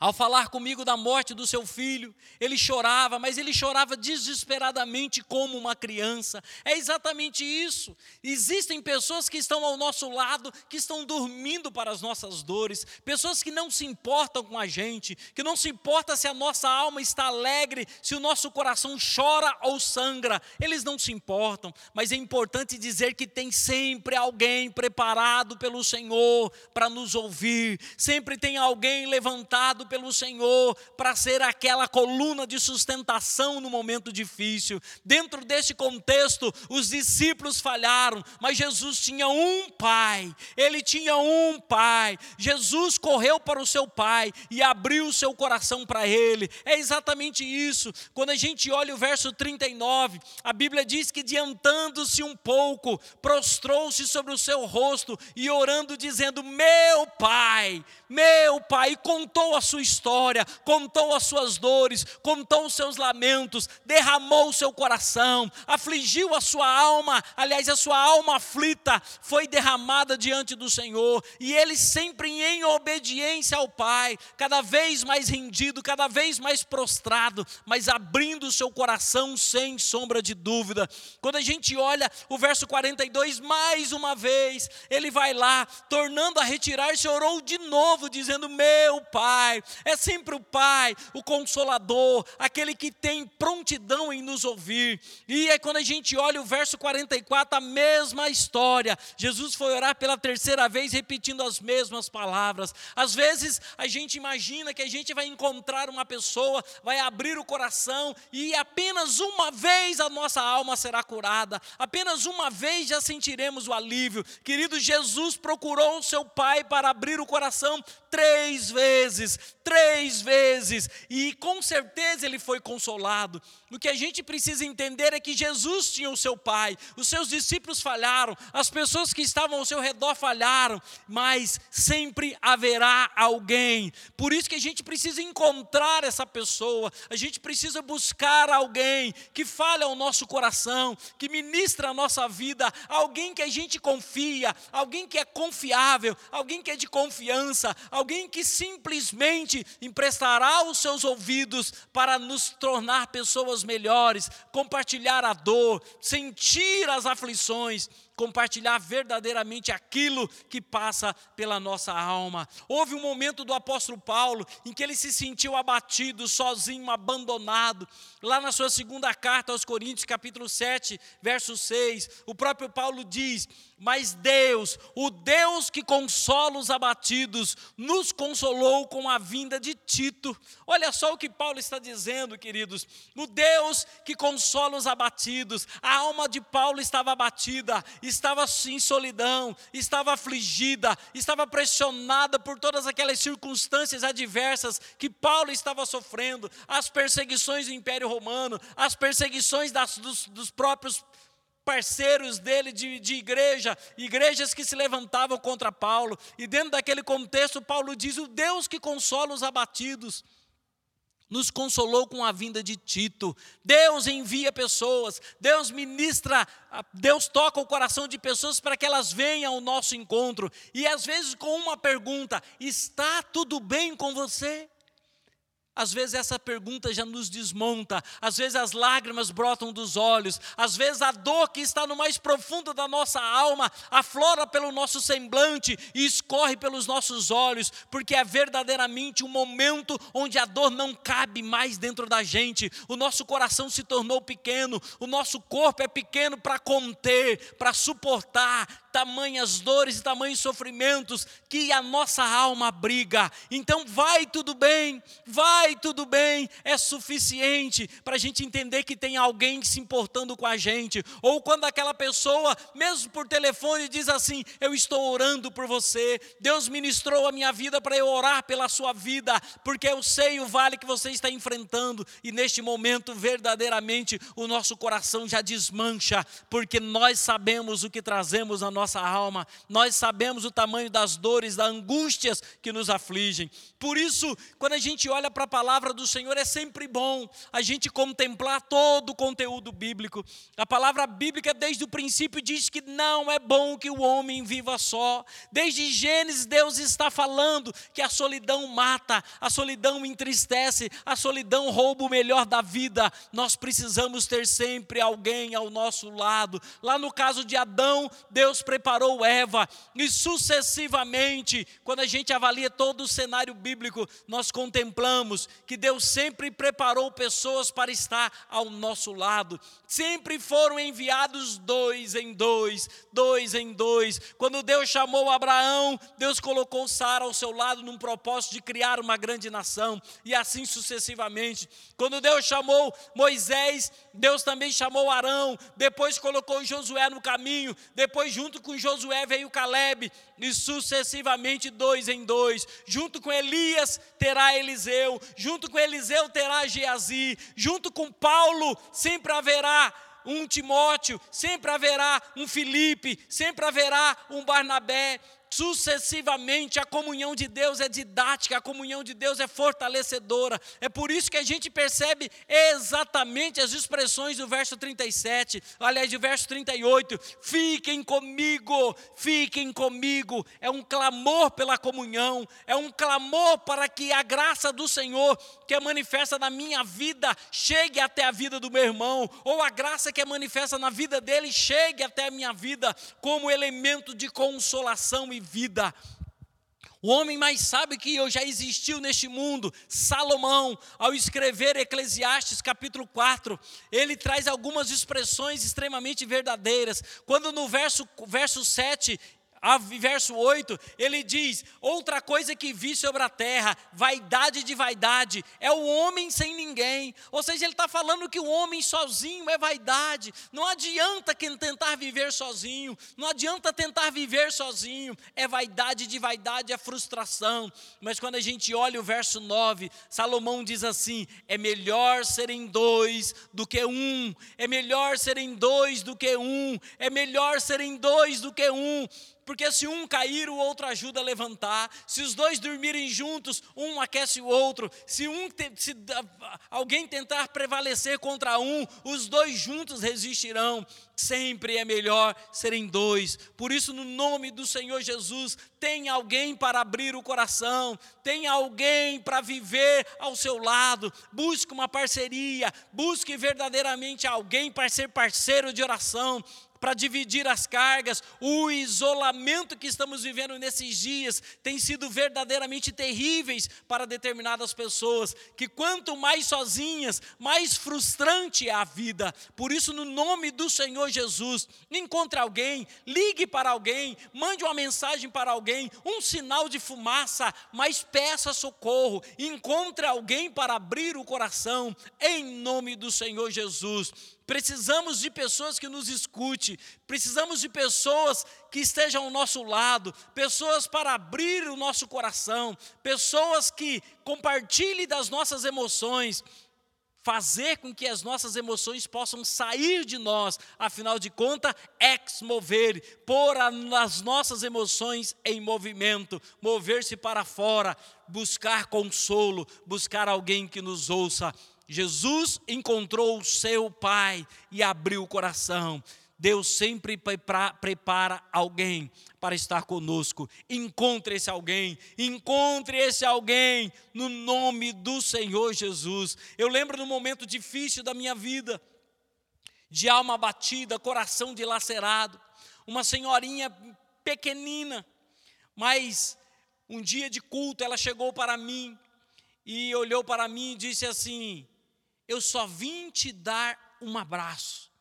Ao falar comigo da morte do seu filho, ele chorava, mas ele chorava desesperadamente como uma criança. É exatamente isso. Existem pessoas que estão ao nosso lado, que estão dormindo para as nossas dores, pessoas que não se importam com a gente, que não se importa se a nossa alma está alegre, se o nosso coração chora ou sangra. Eles não se importam, mas é importante dizer que tem sempre alguém preparado pelo Senhor para nos ouvir, sempre tem alguém levantado pelo Senhor para ser aquela coluna de sustentação no momento difícil. Dentro desse contexto, os discípulos falharam, mas Jesus tinha um pai, ele tinha um pai. Jesus correu para o seu pai e abriu o seu coração para ele. É exatamente isso. Quando a gente olha o verso 39, a Bíblia diz que, adiantando-se um pouco, prostrou-se sobre o seu rosto e orando, dizendo: Meu pai, meu pai, e contou a sua história, contou as suas dores, contou os seus lamentos, derramou o seu coração, afligiu a sua alma, aliás, a sua alma aflita foi derramada diante do Senhor, e ele sempre em obediência ao Pai, cada vez mais rendido, cada vez mais prostrado, mas abrindo o seu coração sem sombra de dúvida. Quando a gente olha o verso 42, mais uma vez, ele vai lá, tornando a retirar-se, orou de novo, dizendo: Meu Pai. É sempre o Pai, o Consolador, aquele que tem prontidão em nos ouvir. E é quando a gente olha o verso 44, a mesma história. Jesus foi orar pela terceira vez, repetindo as mesmas palavras. Às vezes a gente imagina que a gente vai encontrar uma pessoa, vai abrir o coração e apenas uma vez a nossa alma será curada, apenas uma vez já sentiremos o alívio. Querido, Jesus procurou o seu Pai para abrir o coração três vezes. três vezes, e com certeza ele foi consolado. O que a gente precisa entender é que Jesus tinha o seu Pai, os seus discípulos falharam, as pessoas que estavam ao seu redor falharam, mas sempre haverá alguém. Por isso que a gente precisa encontrar essa pessoa, a gente precisa buscar alguém que fale ao nosso coração, que ministra a nossa vida, alguém que a gente confia, alguém que é confiável, alguém que é de confiança, alguém que simplesmente emprestará os seus ouvidos para nos tornar pessoas melhores, compartilhar a dor, sentir as aflições, compartilhar verdadeiramente aquilo que passa pela nossa alma. Houve um momento do apóstolo Paulo em que ele se sentiu abatido, sozinho, abandonado. Lá na sua segunda carta aos Coríntios, capítulo 7, verso 6, o próprio Paulo diz: Mas Deus, o Deus que consola os abatidos, nos consolou com a vinda de Tito. Olha só o que Paulo está dizendo, queridos. O Deus que consola os abatidos, a alma de Paulo estava abatida, estava em solidão, estava afligida, estava pressionada por todas aquelas circunstâncias adversas que Paulo estava sofrendo, as perseguições do Império Romano, as perseguições das, dos, dos próprios parceiros dele de, de igreja, igrejas que se levantavam contra Paulo, e dentro daquele contexto, Paulo diz: o Deus que consola os abatidos nos consolou com a vinda de Tito. Deus envia pessoas, Deus ministra, Deus toca o coração de pessoas para que elas venham ao nosso encontro. E às vezes com uma pergunta: está tudo bem com você? Às vezes essa pergunta já nos desmonta, às vezes as lágrimas brotam dos olhos, às vezes a dor que está no mais profundo da nossa alma aflora pelo nosso semblante e escorre pelos nossos olhos, porque é verdadeiramente um momento onde a dor não cabe mais dentro da gente, o nosso coração se tornou pequeno, o nosso corpo é pequeno para conter, para suportar tamanhas dores e tamanhos sofrimentos que a nossa alma briga. Então vai tudo bem, vai tudo bem, é suficiente para a gente entender que tem alguém se importando com a gente. Ou quando aquela pessoa, mesmo por telefone, diz assim: Eu estou orando por você, Deus ministrou a minha vida para eu orar pela sua vida, porque eu sei o vale que você está enfrentando, e neste momento, verdadeiramente, o nosso coração já desmancha, porque nós sabemos o que trazemos na nossa alma, nós sabemos o tamanho das dores, das angústias que nos afligem. Por isso, quando a gente olha para a palavra do Senhor, é sempre bom a gente contemplar todo o conteúdo bíblico. A palavra bíblica, desde o princípio, diz que não é bom que o homem viva só. Desde Gênesis, Deus está falando que a solidão mata, a solidão entristece, a solidão rouba o melhor da vida. Nós precisamos ter sempre alguém ao nosso lado. Lá no caso de Adão, Deus preparou Eva, e sucessivamente, quando a gente avalia todo o cenário bíblico, nós contemplamos que Deus sempre preparou pessoas para estar ao nosso lado, sempre foram enviados dois em dois, dois em dois. Quando Deus chamou Abraão, Deus colocou Sara ao seu lado num propósito de criar uma grande nação, e assim sucessivamente. Quando Deus chamou Moisés, Deus também chamou Arão, depois colocou Josué no caminho, depois, junto com Josué, veio Caleb, e sucessivamente dois em dois. Junto com Elias terá Eliseu, junto com Eliseu terá Geazi, junto com Paulo sempre haverá um Timóteo, sempre haverá um Filipe, sempre haverá um Barnabé, sucessivamente. A comunhão de Deus é didática, a comunhão de Deus é fortalecedora. É por isso que a gente percebe exatamente as expressões do verso 37, aliás, do verso 38. Fiquem comigo, fiquem comigo. É um clamor pela comunhão, é um clamor para que a graça do Senhor, que é manifesta na minha vida, chegue até a vida do meu irmão, ou a graça que é manifesta na vida dele, chegue até a minha vida como elemento de consolação e vida. O homem mais sábio que eu já existiu neste mundo, Salomão, ao escrever Eclesiastes capítulo 4, ele traz algumas expressões extremamente verdadeiras. Quando no verso, verso 7 verso 8, ele diz: Outra coisa que vi sobre a terra, vaidade de vaidade, é o homem sem ninguém. Ou seja, ele está falando que o homem sozinho é vaidade. Não adianta quem tentar viver sozinho, não adianta tentar viver sozinho, é vaidade de vaidade, é frustração. Mas quando a gente olha o verso 9, Salomão diz assim: É melhor serem dois do que um, é melhor serem dois do que um, é melhor serem dois do que um porque se um cair, o outro ajuda a levantar. Se os dois dormirem juntos, um aquece o outro. Se, um se alguém tentar prevalecer contra um, os dois juntos resistirão. Sempre é melhor serem dois. Por isso, no nome do Senhor Jesus, tem alguém para abrir o coração, tem alguém para viver ao seu lado. Busque uma parceria, busque verdadeiramente alguém para ser parceiro de oração para dividir as cargas. O isolamento que estamos vivendo nesses dias tem sido verdadeiramente terríveis para determinadas pessoas, que quanto mais sozinhas, mais frustrante é a vida. Por isso, no nome do Senhor Jesus, encontre alguém, ligue para alguém, mande uma mensagem para alguém, um sinal de fumaça, mas peça socorro. Encontre alguém para abrir o coração, em nome do Senhor Jesus. Precisamos de pessoas que nos escute, precisamos de pessoas que estejam ao nosso lado, pessoas para abrir o nosso coração, pessoas que compartilhem das nossas emoções, fazer com que as nossas emoções possam sair de nós, afinal de contas, ex mover, pôr as nossas emoções em movimento, mover-se para fora, buscar consolo, buscar alguém que nos ouça Jesus encontrou o seu pai e abriu o coração. Deus sempre prepara alguém para estar conosco. Encontre esse alguém, encontre esse alguém no nome do Senhor Jesus. Eu lembro no momento difícil da minha vida, de alma batida, coração dilacerado, uma senhorinha pequenina, mas um dia de culto ela chegou para mim e olhou para mim e disse assim: eu só vim te dar um abraço.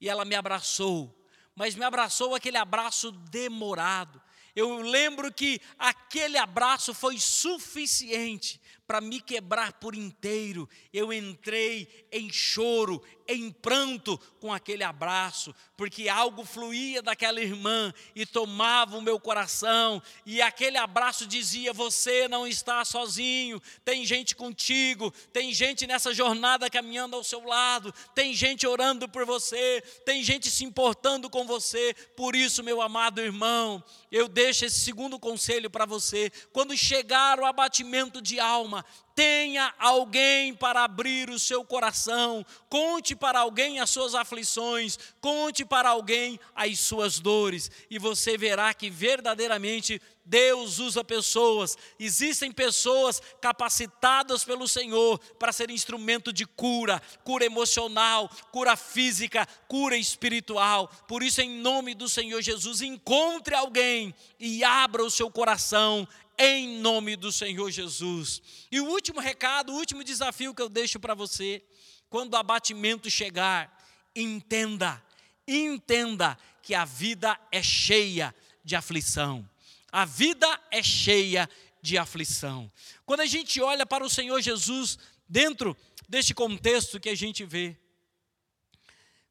E ela me abraçou, mas me abraçou aquele abraço demorado. Eu lembro que aquele abraço foi suficiente para me quebrar por inteiro. Eu entrei em choro, em pranto com aquele abraço, porque algo fluía daquela irmã e tomava o meu coração, e aquele abraço dizia: Você não está sozinho, tem gente contigo, tem gente nessa jornada caminhando ao seu lado, tem gente orando por você, tem gente se importando com você. Por isso, meu amado irmão, eu deixo esse segundo conselho para você: quando chegar o abatimento de alma, tenha alguém para abrir o seu coração, conte para alguém as suas aflições, conte para alguém as suas dores, e você verá que verdadeiramente Deus usa pessoas, existem pessoas capacitadas pelo Senhor para ser instrumento de cura, cura emocional, cura física, cura espiritual. Por isso, em nome do Senhor Jesus, encontre alguém e abra o seu coração em nome do Senhor Jesus. E o último recado, o último desafio que eu deixo para você, quando o abatimento chegar, entenda, entenda que a vida é cheia de aflição. A vida é cheia de aflição. Quando a gente olha para o Senhor Jesus dentro deste contexto que a gente vê,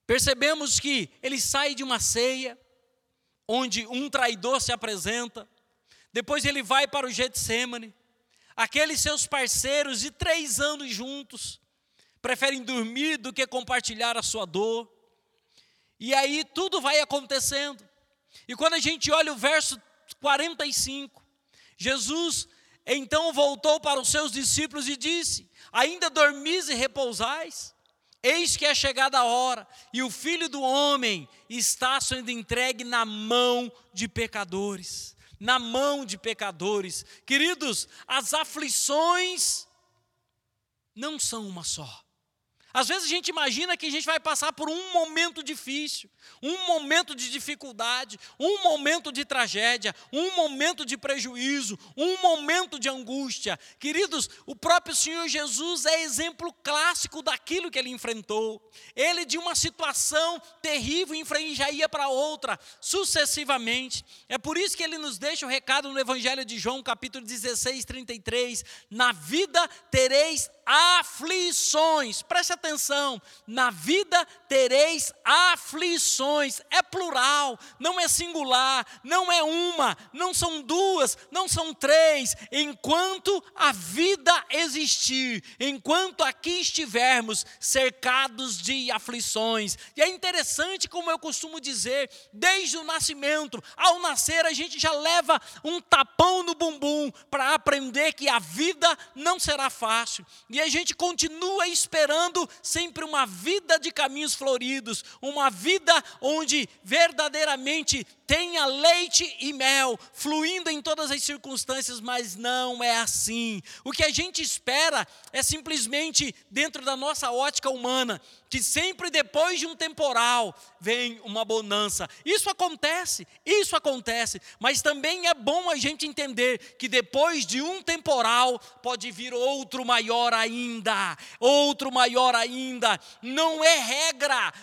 percebemos que ele sai de uma ceia onde um traidor se apresenta, depois ele vai para o Getsemane. Aqueles seus parceiros de três anos juntos preferem dormir do que compartilhar a sua dor. E aí tudo vai acontecendo. E quando a gente olha o verso 45, Jesus então voltou para os seus discípulos e disse: Ainda dormis e repousais? Eis que é chegada a hora, e o filho do homem está sendo entregue na mão de pecadores na mão de pecadores. Queridos, as aflições não são uma só. Às vezes a gente imagina que a gente vai passar por um momento difícil, um momento de dificuldade, um momento de tragédia, um momento de prejuízo, um momento de angústia. Queridos, o próprio Senhor Jesus é exemplo clássico daquilo que ele enfrentou. Ele, de uma situação terrível, já ia para outra, sucessivamente. É por isso que ele nos deixa o recado no Evangelho de João, capítulo 16, 33. Na vida tereis aflições. Preste atenção, na vida tereis aflições. É plural, não é singular, não é uma, não são duas, não são três. Enquanto a vida existir, enquanto aqui estivermos cercados de aflições. E é interessante, como eu costumo dizer, desde o nascimento, ao nascer, a gente já leva um tapão no bumbum para aprender que a vida não será fácil e a gente continua esperando sempre uma vida de caminhos floridos, uma vida onde verdadeiramente tenha leite e mel fluindo em todas as circunstâncias, mas não é assim. O que a gente espera é simplesmente, dentro da nossa ótica humana, que sempre depois de um temporal vem uma bonança. Isso acontece, isso acontece, mas também é bom a gente entender que depois de um temporal pode vir outro maior ainda, outro maior ainda. Não é regra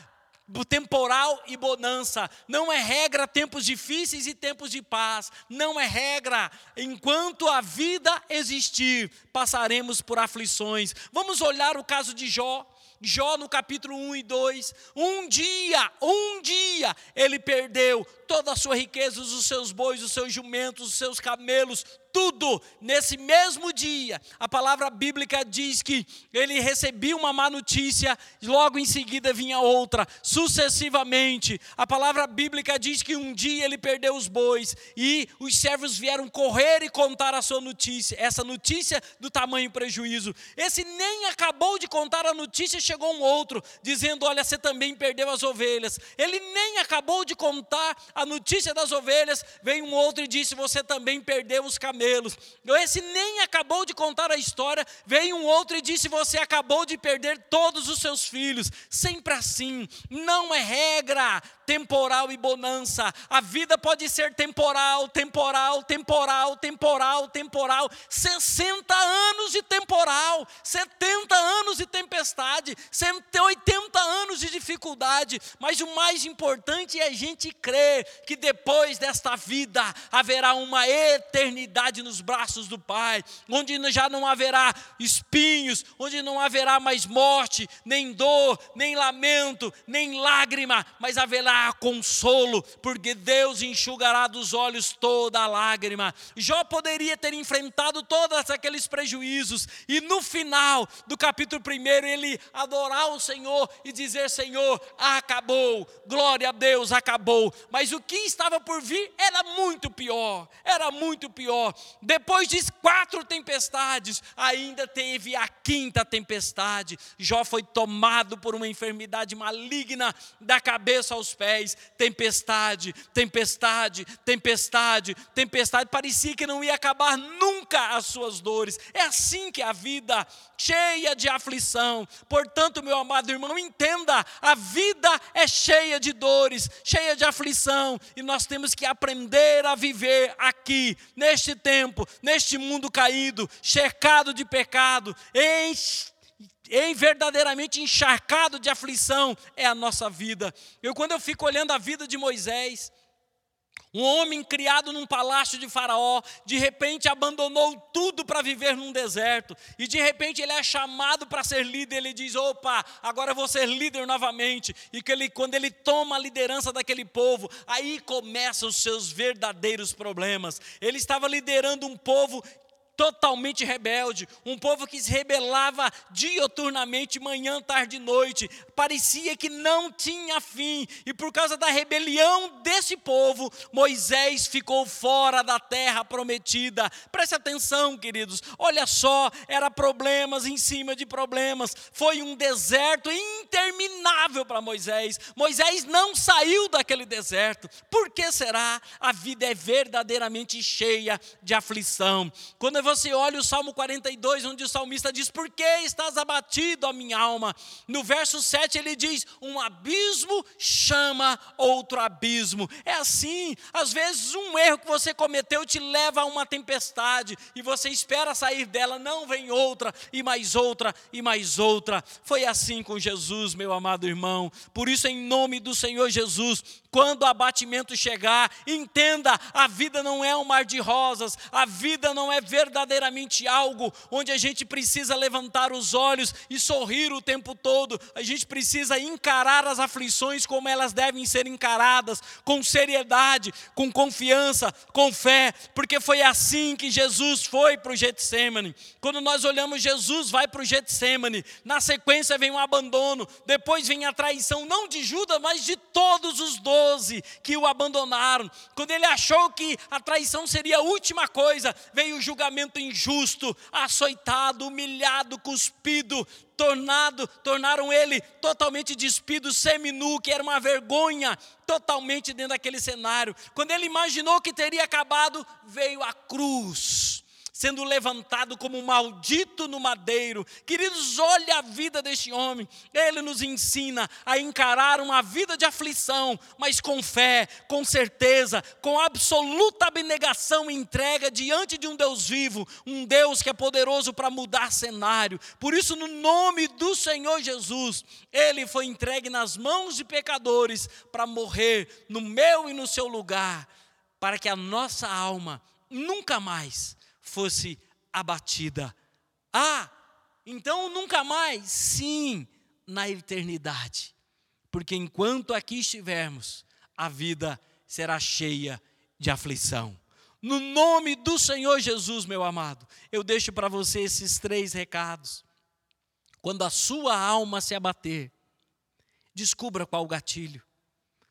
temporal e bonança. Não é regra tempos difíceis e tempos de paz. Não é regra. Enquanto a vida existir, passaremos por aflições. Vamos olhar o caso de Jó. Jó no capítulo 1 e 2, um dia, um dia, ele perdeu toda a sua riqueza, os seus bois, os seus jumentos, os seus camelos, tudo nesse mesmo dia. A palavra bíblica diz que ele recebia uma má notícia, logo em seguida vinha outra, sucessivamente. A palavra bíblica diz que um dia ele perdeu os bois e os servos vieram correr e contar a sua notícia, essa notícia do tamanho prejuízo. Esse nem acabou de contar a notícia, chegou um outro dizendo: Olha, você também perdeu as ovelhas. Ele nem acabou de contar a notícia das ovelhas, veio um outro e disse: Você também perdeu os camelos camelos. Esse nem acabou de contar a história, veio um outro e disse: Você acabou de perder todos os seus filhos. Sempre assim, não é regra temporal e bonança. A vida pode ser temporal, temporal, temporal, temporal, temporal. 60 anos de temporal, 70 anos de tempestade, 180 anos de dificuldade. Mas o mais importante é a gente crer que depois desta vida haverá uma eternidade nos braços do Pai, onde já não haverá espinhos, onde não haverá mais morte, nem dor, nem lamento, nem lágrima, mas haverá consolo, porque Deus enxugará dos olhos toda a lágrima. Jó poderia ter enfrentado todos aqueles prejuízos, e no final do capítulo 1, ele adorar o Senhor e dizer: Senhor, acabou, glória a Deus, acabou. Mas o que estava por vir era muito pior, era muito pior. Depois de quatro tempestades, ainda teve a quinta tempestade. Jó foi tomado por uma enfermidade maligna da cabeça aos pés tempestade, tempestade, tempestade, tempestade. Parecia que não ia acabar nunca as suas dores. É assim que a vida, cheia de aflição. Portanto, meu amado irmão, entenda: a vida é cheia de dores, cheia de aflição, e nós temos que aprender a viver aqui, neste tempo, neste mundo caído, cercado de pecado, em em verdadeiramente encharcado de aflição é a nossa vida. Eu quando eu fico olhando a vida de Moisés, um homem criado num palácio de Faraó, de repente abandonou tudo para viver num deserto, e de repente ele é chamado para ser líder. Ele diz: opa, agora vou ser líder novamente. E que ele, quando ele toma a liderança daquele povo, aí começam os seus verdadeiros problemas. Ele estava liderando um povo totalmente rebelde, um povo que se rebelava dioturnamente, manhã, tarde e noite, parecia que não tinha fim, e por causa da rebelião desse povo, Moisés ficou fora da terra prometida. Preste atenção, queridos, olha só, era problemas em cima de problemas, foi um deserto interminável para Moisés. Moisés não saiu daquele deserto, por que será? A vida é verdadeiramente cheia de aflição. Quando Depois você olha o Salmo 42, onde o salmista diz: Por que estás abatido, a minha alma? No verso 7 ele diz: Um abismo chama outro abismo. É assim, às vezes um erro que você cometeu te leva a uma tempestade e você espera sair dela, não vem outra, e mais outra, e mais outra. Foi assim com Jesus, meu amado irmão. Por isso, em nome do Senhor Jesus, quando o abatimento chegar, entenda: a vida não é um mar de rosas, a vida não é verdadeiramente algo onde a gente precisa levantar os olhos e sorrir o tempo todo, a gente precisa encarar as aflições como elas devem ser encaradas, com seriedade, com confiança, com fé, porque foi assim que Jesus foi para o Getsemane. Quando nós olhamos, Jesus vai para o Getsemane, na sequência vem o abandono, depois vem a traição, não de Judas, mas de todos os doze que o abandonaram. Quando ele achou que a traição seria a última coisa, veio o julgamento injusto, açoitado, humilhado, cuspido, tornado, tornaram ele totalmente despido, seminu, que era uma vergonha, totalmente dentro daquele cenário. Quando ele imaginou que teria acabado, veio a cruz sendo levantado como maldito no madeiro. Queridos, olha a vida deste homem. Ele nos ensina a encarar uma vida de aflição, mas com fé, com certeza, com absoluta abnegação e entrega diante de um Deus vivo, um Deus que é poderoso para mudar cenário. Por isso, no nome do Senhor Jesus, ele foi entregue nas mãos de pecadores para morrer no meu e no seu lugar, para que a nossa alma nunca mais fosse abatida. Ah, então nunca mais? Sim, na eternidade. Porque enquanto aqui estivermos, a vida será cheia de aflição. No nome do Senhor Jesus, meu amado, eu deixo para você esses três recados. Quando a sua alma se abater, descubra qual o gatilho,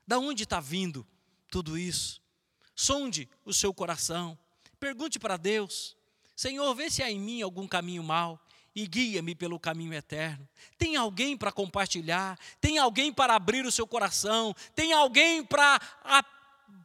da onde está vindo tudo isso. Sonde o seu coração, Pergunte para Deus: Senhor, vê se há em mim algum caminho mau e guia-me pelo caminho eterno. Tem alguém para compartilhar, tem alguém para abrir o seu coração, tem alguém para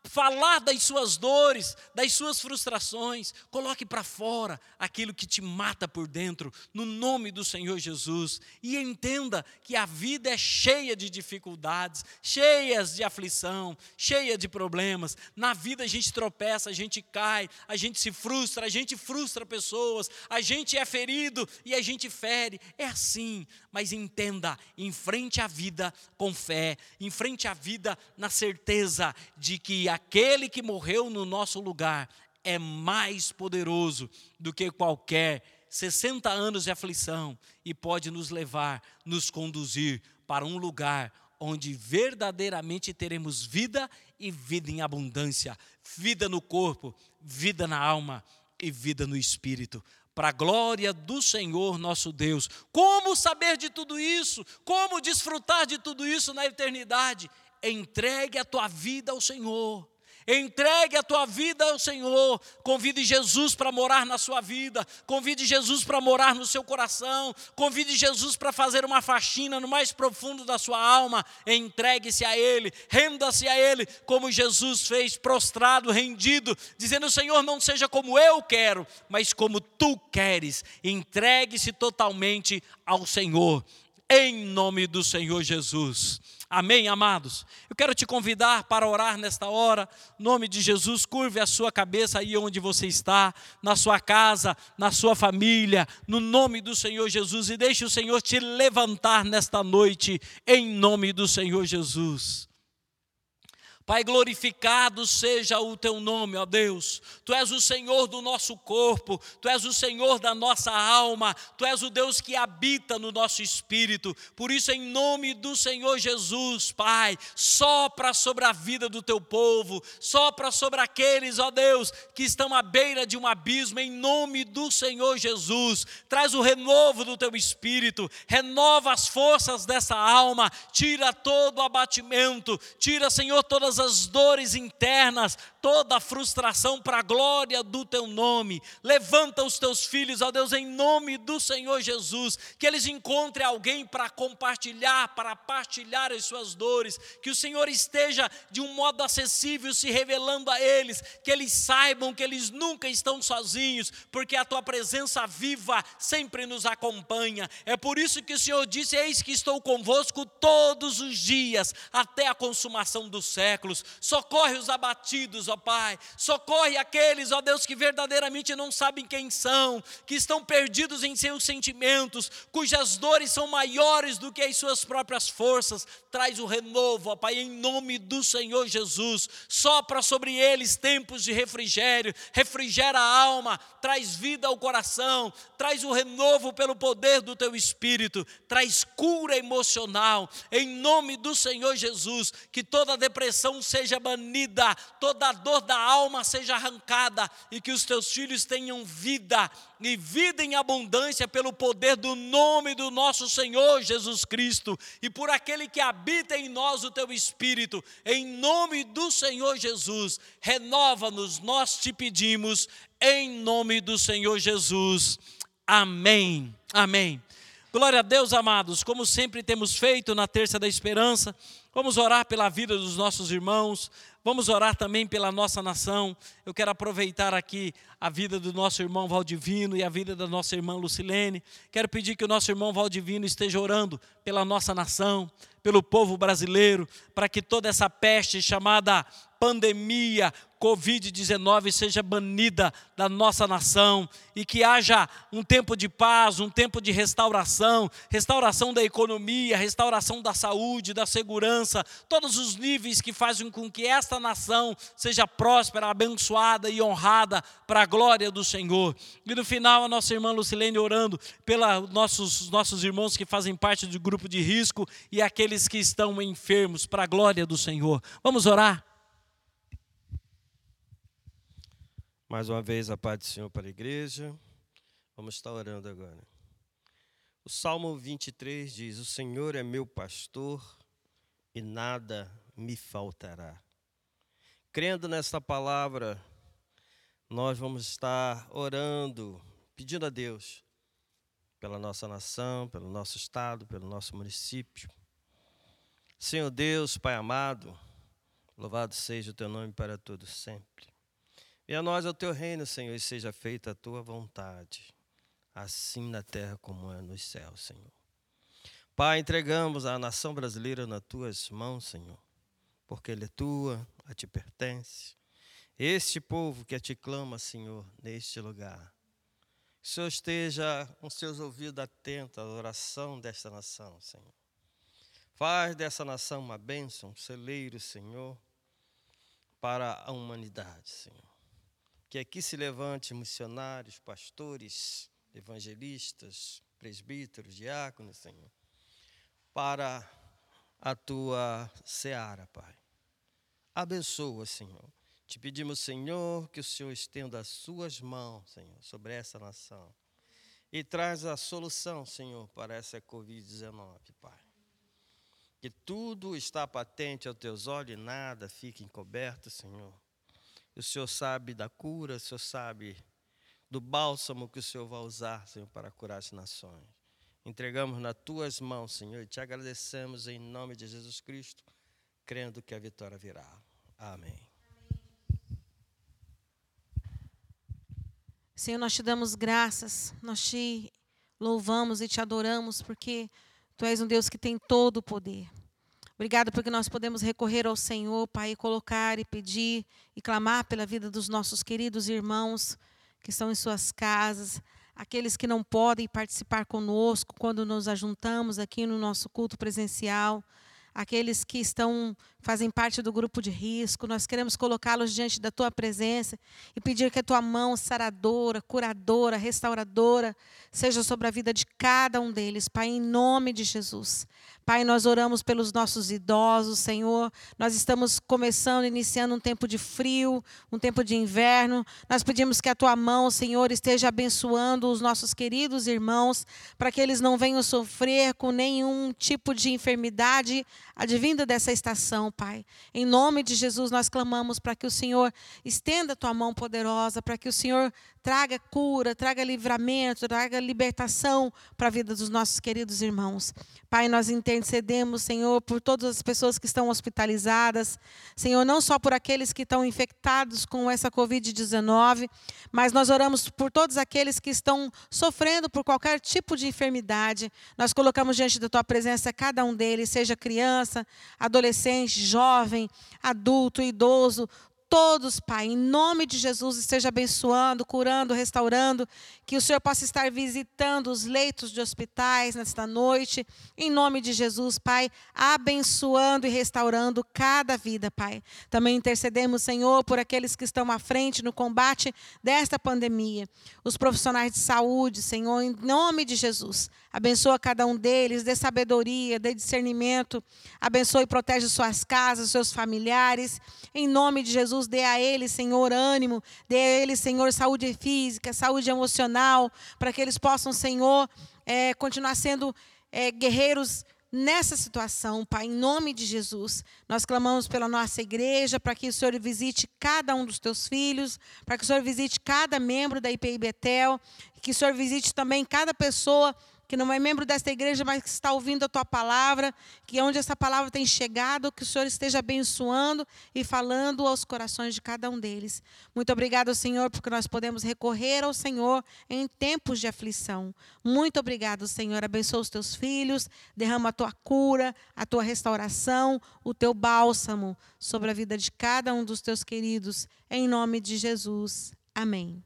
falar das suas dores, das suas frustrações, coloque para fora aquilo que te mata por dentro, no nome do Senhor Jesus, e entenda que a vida é cheia de dificuldades, cheias de aflição, cheia de problemas. Na vida a gente tropeça, a gente cai, a gente se frustra, a gente frustra pessoas, a gente é ferido e a gente fere. É assim, mas entenda, enfrente a vida com fé, enfrente a vida na certeza de que aquele que morreu no nosso lugar é mais poderoso do que qualquer 60 anos de aflição e pode nos levar, nos conduzir para um lugar onde verdadeiramente teremos vida e vida em abundância, vida no corpo, vida na alma e vida no espírito para a glória do Senhor nosso Deus. Como saber de tudo isso? Como desfrutar de tudo isso na eternidade? Entregue a tua vida ao Senhor. Entregue a tua vida ao Senhor. Convide Jesus para morar na sua vida. Convide Jesus para morar no seu coração. Convide Jesus para fazer uma faxina no mais profundo da sua alma. Entregue-se a Ele. Renda-se a Ele, como Jesus fez, prostrado, rendido, dizendo: Senhor, não seja como eu quero, mas como tu queres. Entregue-se totalmente ao Senhor. Em nome do Senhor Jesus. Amém, amados? Eu quero te convidar para orar nesta hora. Nome de Jesus, curve a sua cabeça aí onde você está, na sua casa, na sua família, no nome do Senhor Jesus e deixe o Senhor te levantar nesta noite, em nome do Senhor Jesus. Pai, glorificado seja o teu nome, ó Deus. Tu és o Senhor do nosso corpo, tu és o Senhor da nossa alma, tu és o Deus que habita no nosso espírito. Por isso, em nome do Senhor Jesus, Pai, sopra sobre a vida do teu povo, sopra sobre aqueles, ó Deus, que estão à beira de um abismo, em nome do Senhor Jesus. Traz o renovo do teu espírito, renova as forças dessa alma, tira todo o abatimento, tira, Senhor, todas todas as dores internas, toda a frustração para a glória do teu nome. Levanta os teus filhos, ó Deus, em nome do Senhor Jesus, que eles encontrem alguém para compartilhar, para partilhar as suas dores, que o Senhor esteja de um modo acessível se revelando a eles, que eles saibam que eles nunca estão sozinhos, porque a tua presença viva sempre nos acompanha. É por isso que o Senhor disse: Eis que estou convosco todos os dias, até a consumação dos séculos. Socorre os abatidos, ó Pai. Socorre aqueles, ó Deus, que verdadeiramente não sabem quem são, que estão perdidos em seus sentimentos, cujas dores são maiores do que as suas próprias forças. Traz o renovo, ó Pai, em nome do Senhor Jesus. Sopra sobre eles tempos de refrigério, refrigera a alma, traz vida ao coração, traz o renovo pelo poder do teu espírito, traz cura emocional, em nome do Senhor Jesus, que toda depressão seja banida, toda dor da alma seja arrancada e que os teus filhos tenham vida e vida em abundância pelo poder do nome do nosso Senhor Jesus Cristo e por aquele que habita em nós o teu espírito, em nome do Senhor Jesus, renova-nos, nós te pedimos, em nome do Senhor Jesus. Amém. Amém. Glória a Deus, amados, como sempre temos feito na terça da esperança, vamos orar pela vida dos nossos irmãos, Vamos orar também pela nossa nação. Eu quero aproveitar aqui a vida do nosso irmão Valdivino e a vida da nossa irmã Lucilene. Quero pedir que o nosso irmão Valdivino esteja orando pela nossa nação, pelo povo brasileiro, para que toda essa peste chamada pandemia, Covid-19 seja banida da nossa nação e que haja um tempo de paz, um tempo de restauração, restauração da economia, restauração da saúde, da segurança, todos os níveis que fazem com que esta nação seja próspera, abençoada e honrada para a glória do Senhor. E no final, a nossa irmã Lucilene orando pelos nossos, nossos irmãos que fazem parte do grupo de risco e aqueles que estão enfermos para a glória do Senhor. Vamos orar? Mais uma vez a paz do Senhor para a igreja. Vamos estar orando agora. O Salmo 23 diz: O Senhor é meu pastor e nada me faltará. Crendo nesta palavra, nós vamos estar orando, pedindo a Deus pela nossa nação, pelo nosso estado, pelo nosso município. Senhor Deus, Pai amado, louvado seja o teu nome para todos sempre. E a nós é o teu reino, Senhor, e seja feita a tua vontade, assim na terra como é nos céus, Senhor. Pai, entregamos a nação brasileira nas tuas mãos, Senhor, porque ela é tua, a te pertence. Este povo que a te clama, Senhor, neste lugar. Que o Senhor esteja com seus ouvidos atentos à oração desta nação, Senhor. Faz dessa nação uma bênção, um celeiro, Senhor, para a humanidade, Senhor que aqui se levante missionários, pastores, evangelistas, presbíteros, diáconos, Senhor, para a tua seara, Pai. Abençoa, Senhor. Te pedimos, Senhor, que o Senhor estenda as suas mãos, Senhor, sobre essa nação e traz a solução, Senhor, para essa Covid-19, Pai. Que tudo está patente aos teus olhos e nada fique encoberto, Senhor o Senhor sabe da cura, o Senhor sabe do bálsamo que o Senhor vai usar, Senhor, para curar as nações. Entregamos nas tuas mãos, Senhor, e te agradecemos em nome de Jesus Cristo, crendo que a vitória virá. Amém. Senhor, nós te damos graças, nós te louvamos e te adoramos, porque tu és um Deus que tem todo o poder. Obrigada porque nós podemos recorrer ao Senhor, Pai, e colocar e pedir e clamar pela vida dos nossos queridos irmãos que estão em suas casas, aqueles que não podem participar conosco quando nos ajuntamos aqui no nosso culto presencial, aqueles que estão fazem parte do grupo de risco. Nós queremos colocá-los diante da tua presença e pedir que a tua mão saradora, curadora, restauradora seja sobre a vida de cada um deles, Pai, em nome de Jesus. Pai, nós oramos pelos nossos idosos, Senhor. Nós estamos começando, iniciando um tempo de frio, um tempo de inverno. Nós pedimos que a tua mão, Senhor, esteja abençoando os nossos queridos irmãos, para que eles não venham sofrer com nenhum tipo de enfermidade advinda dessa estação, Pai. Em nome de Jesus, nós clamamos para que o Senhor estenda a tua mão poderosa, para que o Senhor traga cura, traga livramento, traga libertação para a vida dos nossos queridos irmãos. Pai, nós intercedemos, Senhor, por todas as pessoas que estão hospitalizadas, Senhor, não só por aqueles que estão infectados com essa Covid-19, mas nós oramos por todos aqueles que estão sofrendo por qualquer tipo de enfermidade. Nós colocamos diante da tua presença cada um deles, seja criança, adolescente, jovem, adulto, idoso, todos, Pai, em nome de Jesus, esteja abençoando, curando, restaurando, que o Senhor possa estar visitando os leitos de hospitais nesta noite, em nome de Jesus, Pai, abençoando e restaurando cada vida, Pai. Também intercedemos, Senhor, por aqueles que estão à frente no combate desta pandemia, os profissionais de saúde, Senhor, em nome de Jesus. Abençoa cada um deles, dê sabedoria, dê discernimento, abençoe e protege suas casas, seus familiares, em nome de Jesus. Jesus, dê a eles, Senhor, ânimo, dê a eles, Senhor, saúde física, saúde emocional, para que eles possam, Senhor, é, continuar sendo é, guerreiros nessa situação, Pai, em nome de Jesus. Nós clamamos pela nossa igreja, para que o Senhor visite cada um dos teus filhos, para que o Senhor visite cada membro da IPI Betel, que o Senhor visite também cada pessoa que não é membro desta igreja, mas que está ouvindo a tua palavra, que é onde essa palavra tem chegado, que o Senhor esteja abençoando e falando aos corações de cada um deles. Muito obrigado, Senhor, porque nós podemos recorrer ao Senhor em tempos de aflição. Muito obrigado, Senhor. Abençoa os teus filhos, derrama a tua cura, a tua restauração, o teu bálsamo sobre a vida de cada um dos teus queridos, em nome de Jesus. Amém.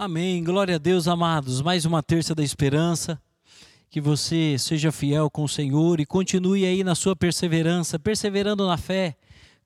Amém. Glória a Deus, amados. Mais uma terça da esperança. Que você seja fiel com o Senhor e continue aí na sua perseverança, perseverando na fé,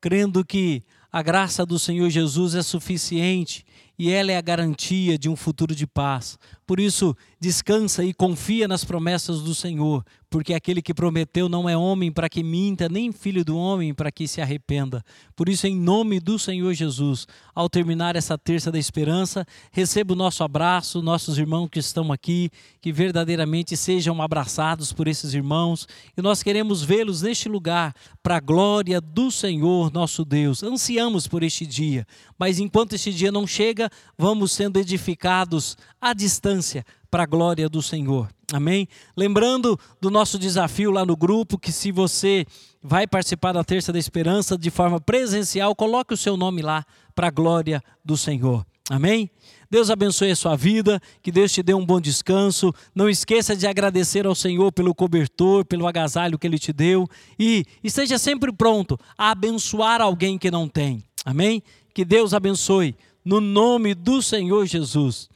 crendo que a graça do Senhor Jesus é suficiente e ela é a garantia de um futuro de paz. Por isso, descansa e confia nas promessas do Senhor, porque aquele que prometeu não é homem para que minta, nem filho do homem para que se arrependa. Por isso, em nome do Senhor Jesus, ao terminar essa terça da esperança, receba o nosso abraço, nossos irmãos que estão aqui, que verdadeiramente sejam abraçados por esses irmãos, e nós queremos vê-los neste lugar para a glória do Senhor nosso Deus. Ansiamos por este dia, mas enquanto este dia não chega, vamos sendo edificados à distância para a glória do Senhor. Amém? Lembrando do nosso desafio lá no grupo, que se você vai participar da Terça da Esperança de forma presencial, coloque o seu nome lá para a glória do Senhor. Amém? Deus abençoe a sua vida, que Deus te dê um bom descanso. Não esqueça de agradecer ao Senhor pelo cobertor, pelo agasalho que Ele te deu. E esteja sempre pronto a abençoar alguém que não tem. Amém? Que Deus abençoe, no nome do Senhor Jesus.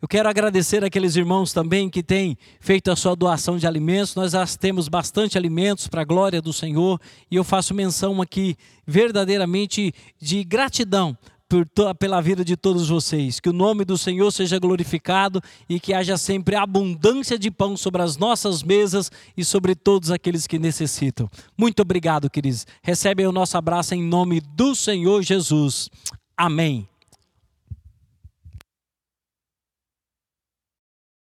Eu quero agradecer aqueles irmãos também que têm feito a sua doação de alimentos. Nós temos bastante alimentos para a glória do Senhor e eu faço menção aqui verdadeiramente de gratidão pela vida de todos vocês. Que o nome do Senhor seja glorificado e que haja sempre abundância de pão sobre as nossas mesas e sobre todos aqueles que necessitam. Muito obrigado, queridos. Recebem o nosso abraço em nome do Senhor Jesus. Amém.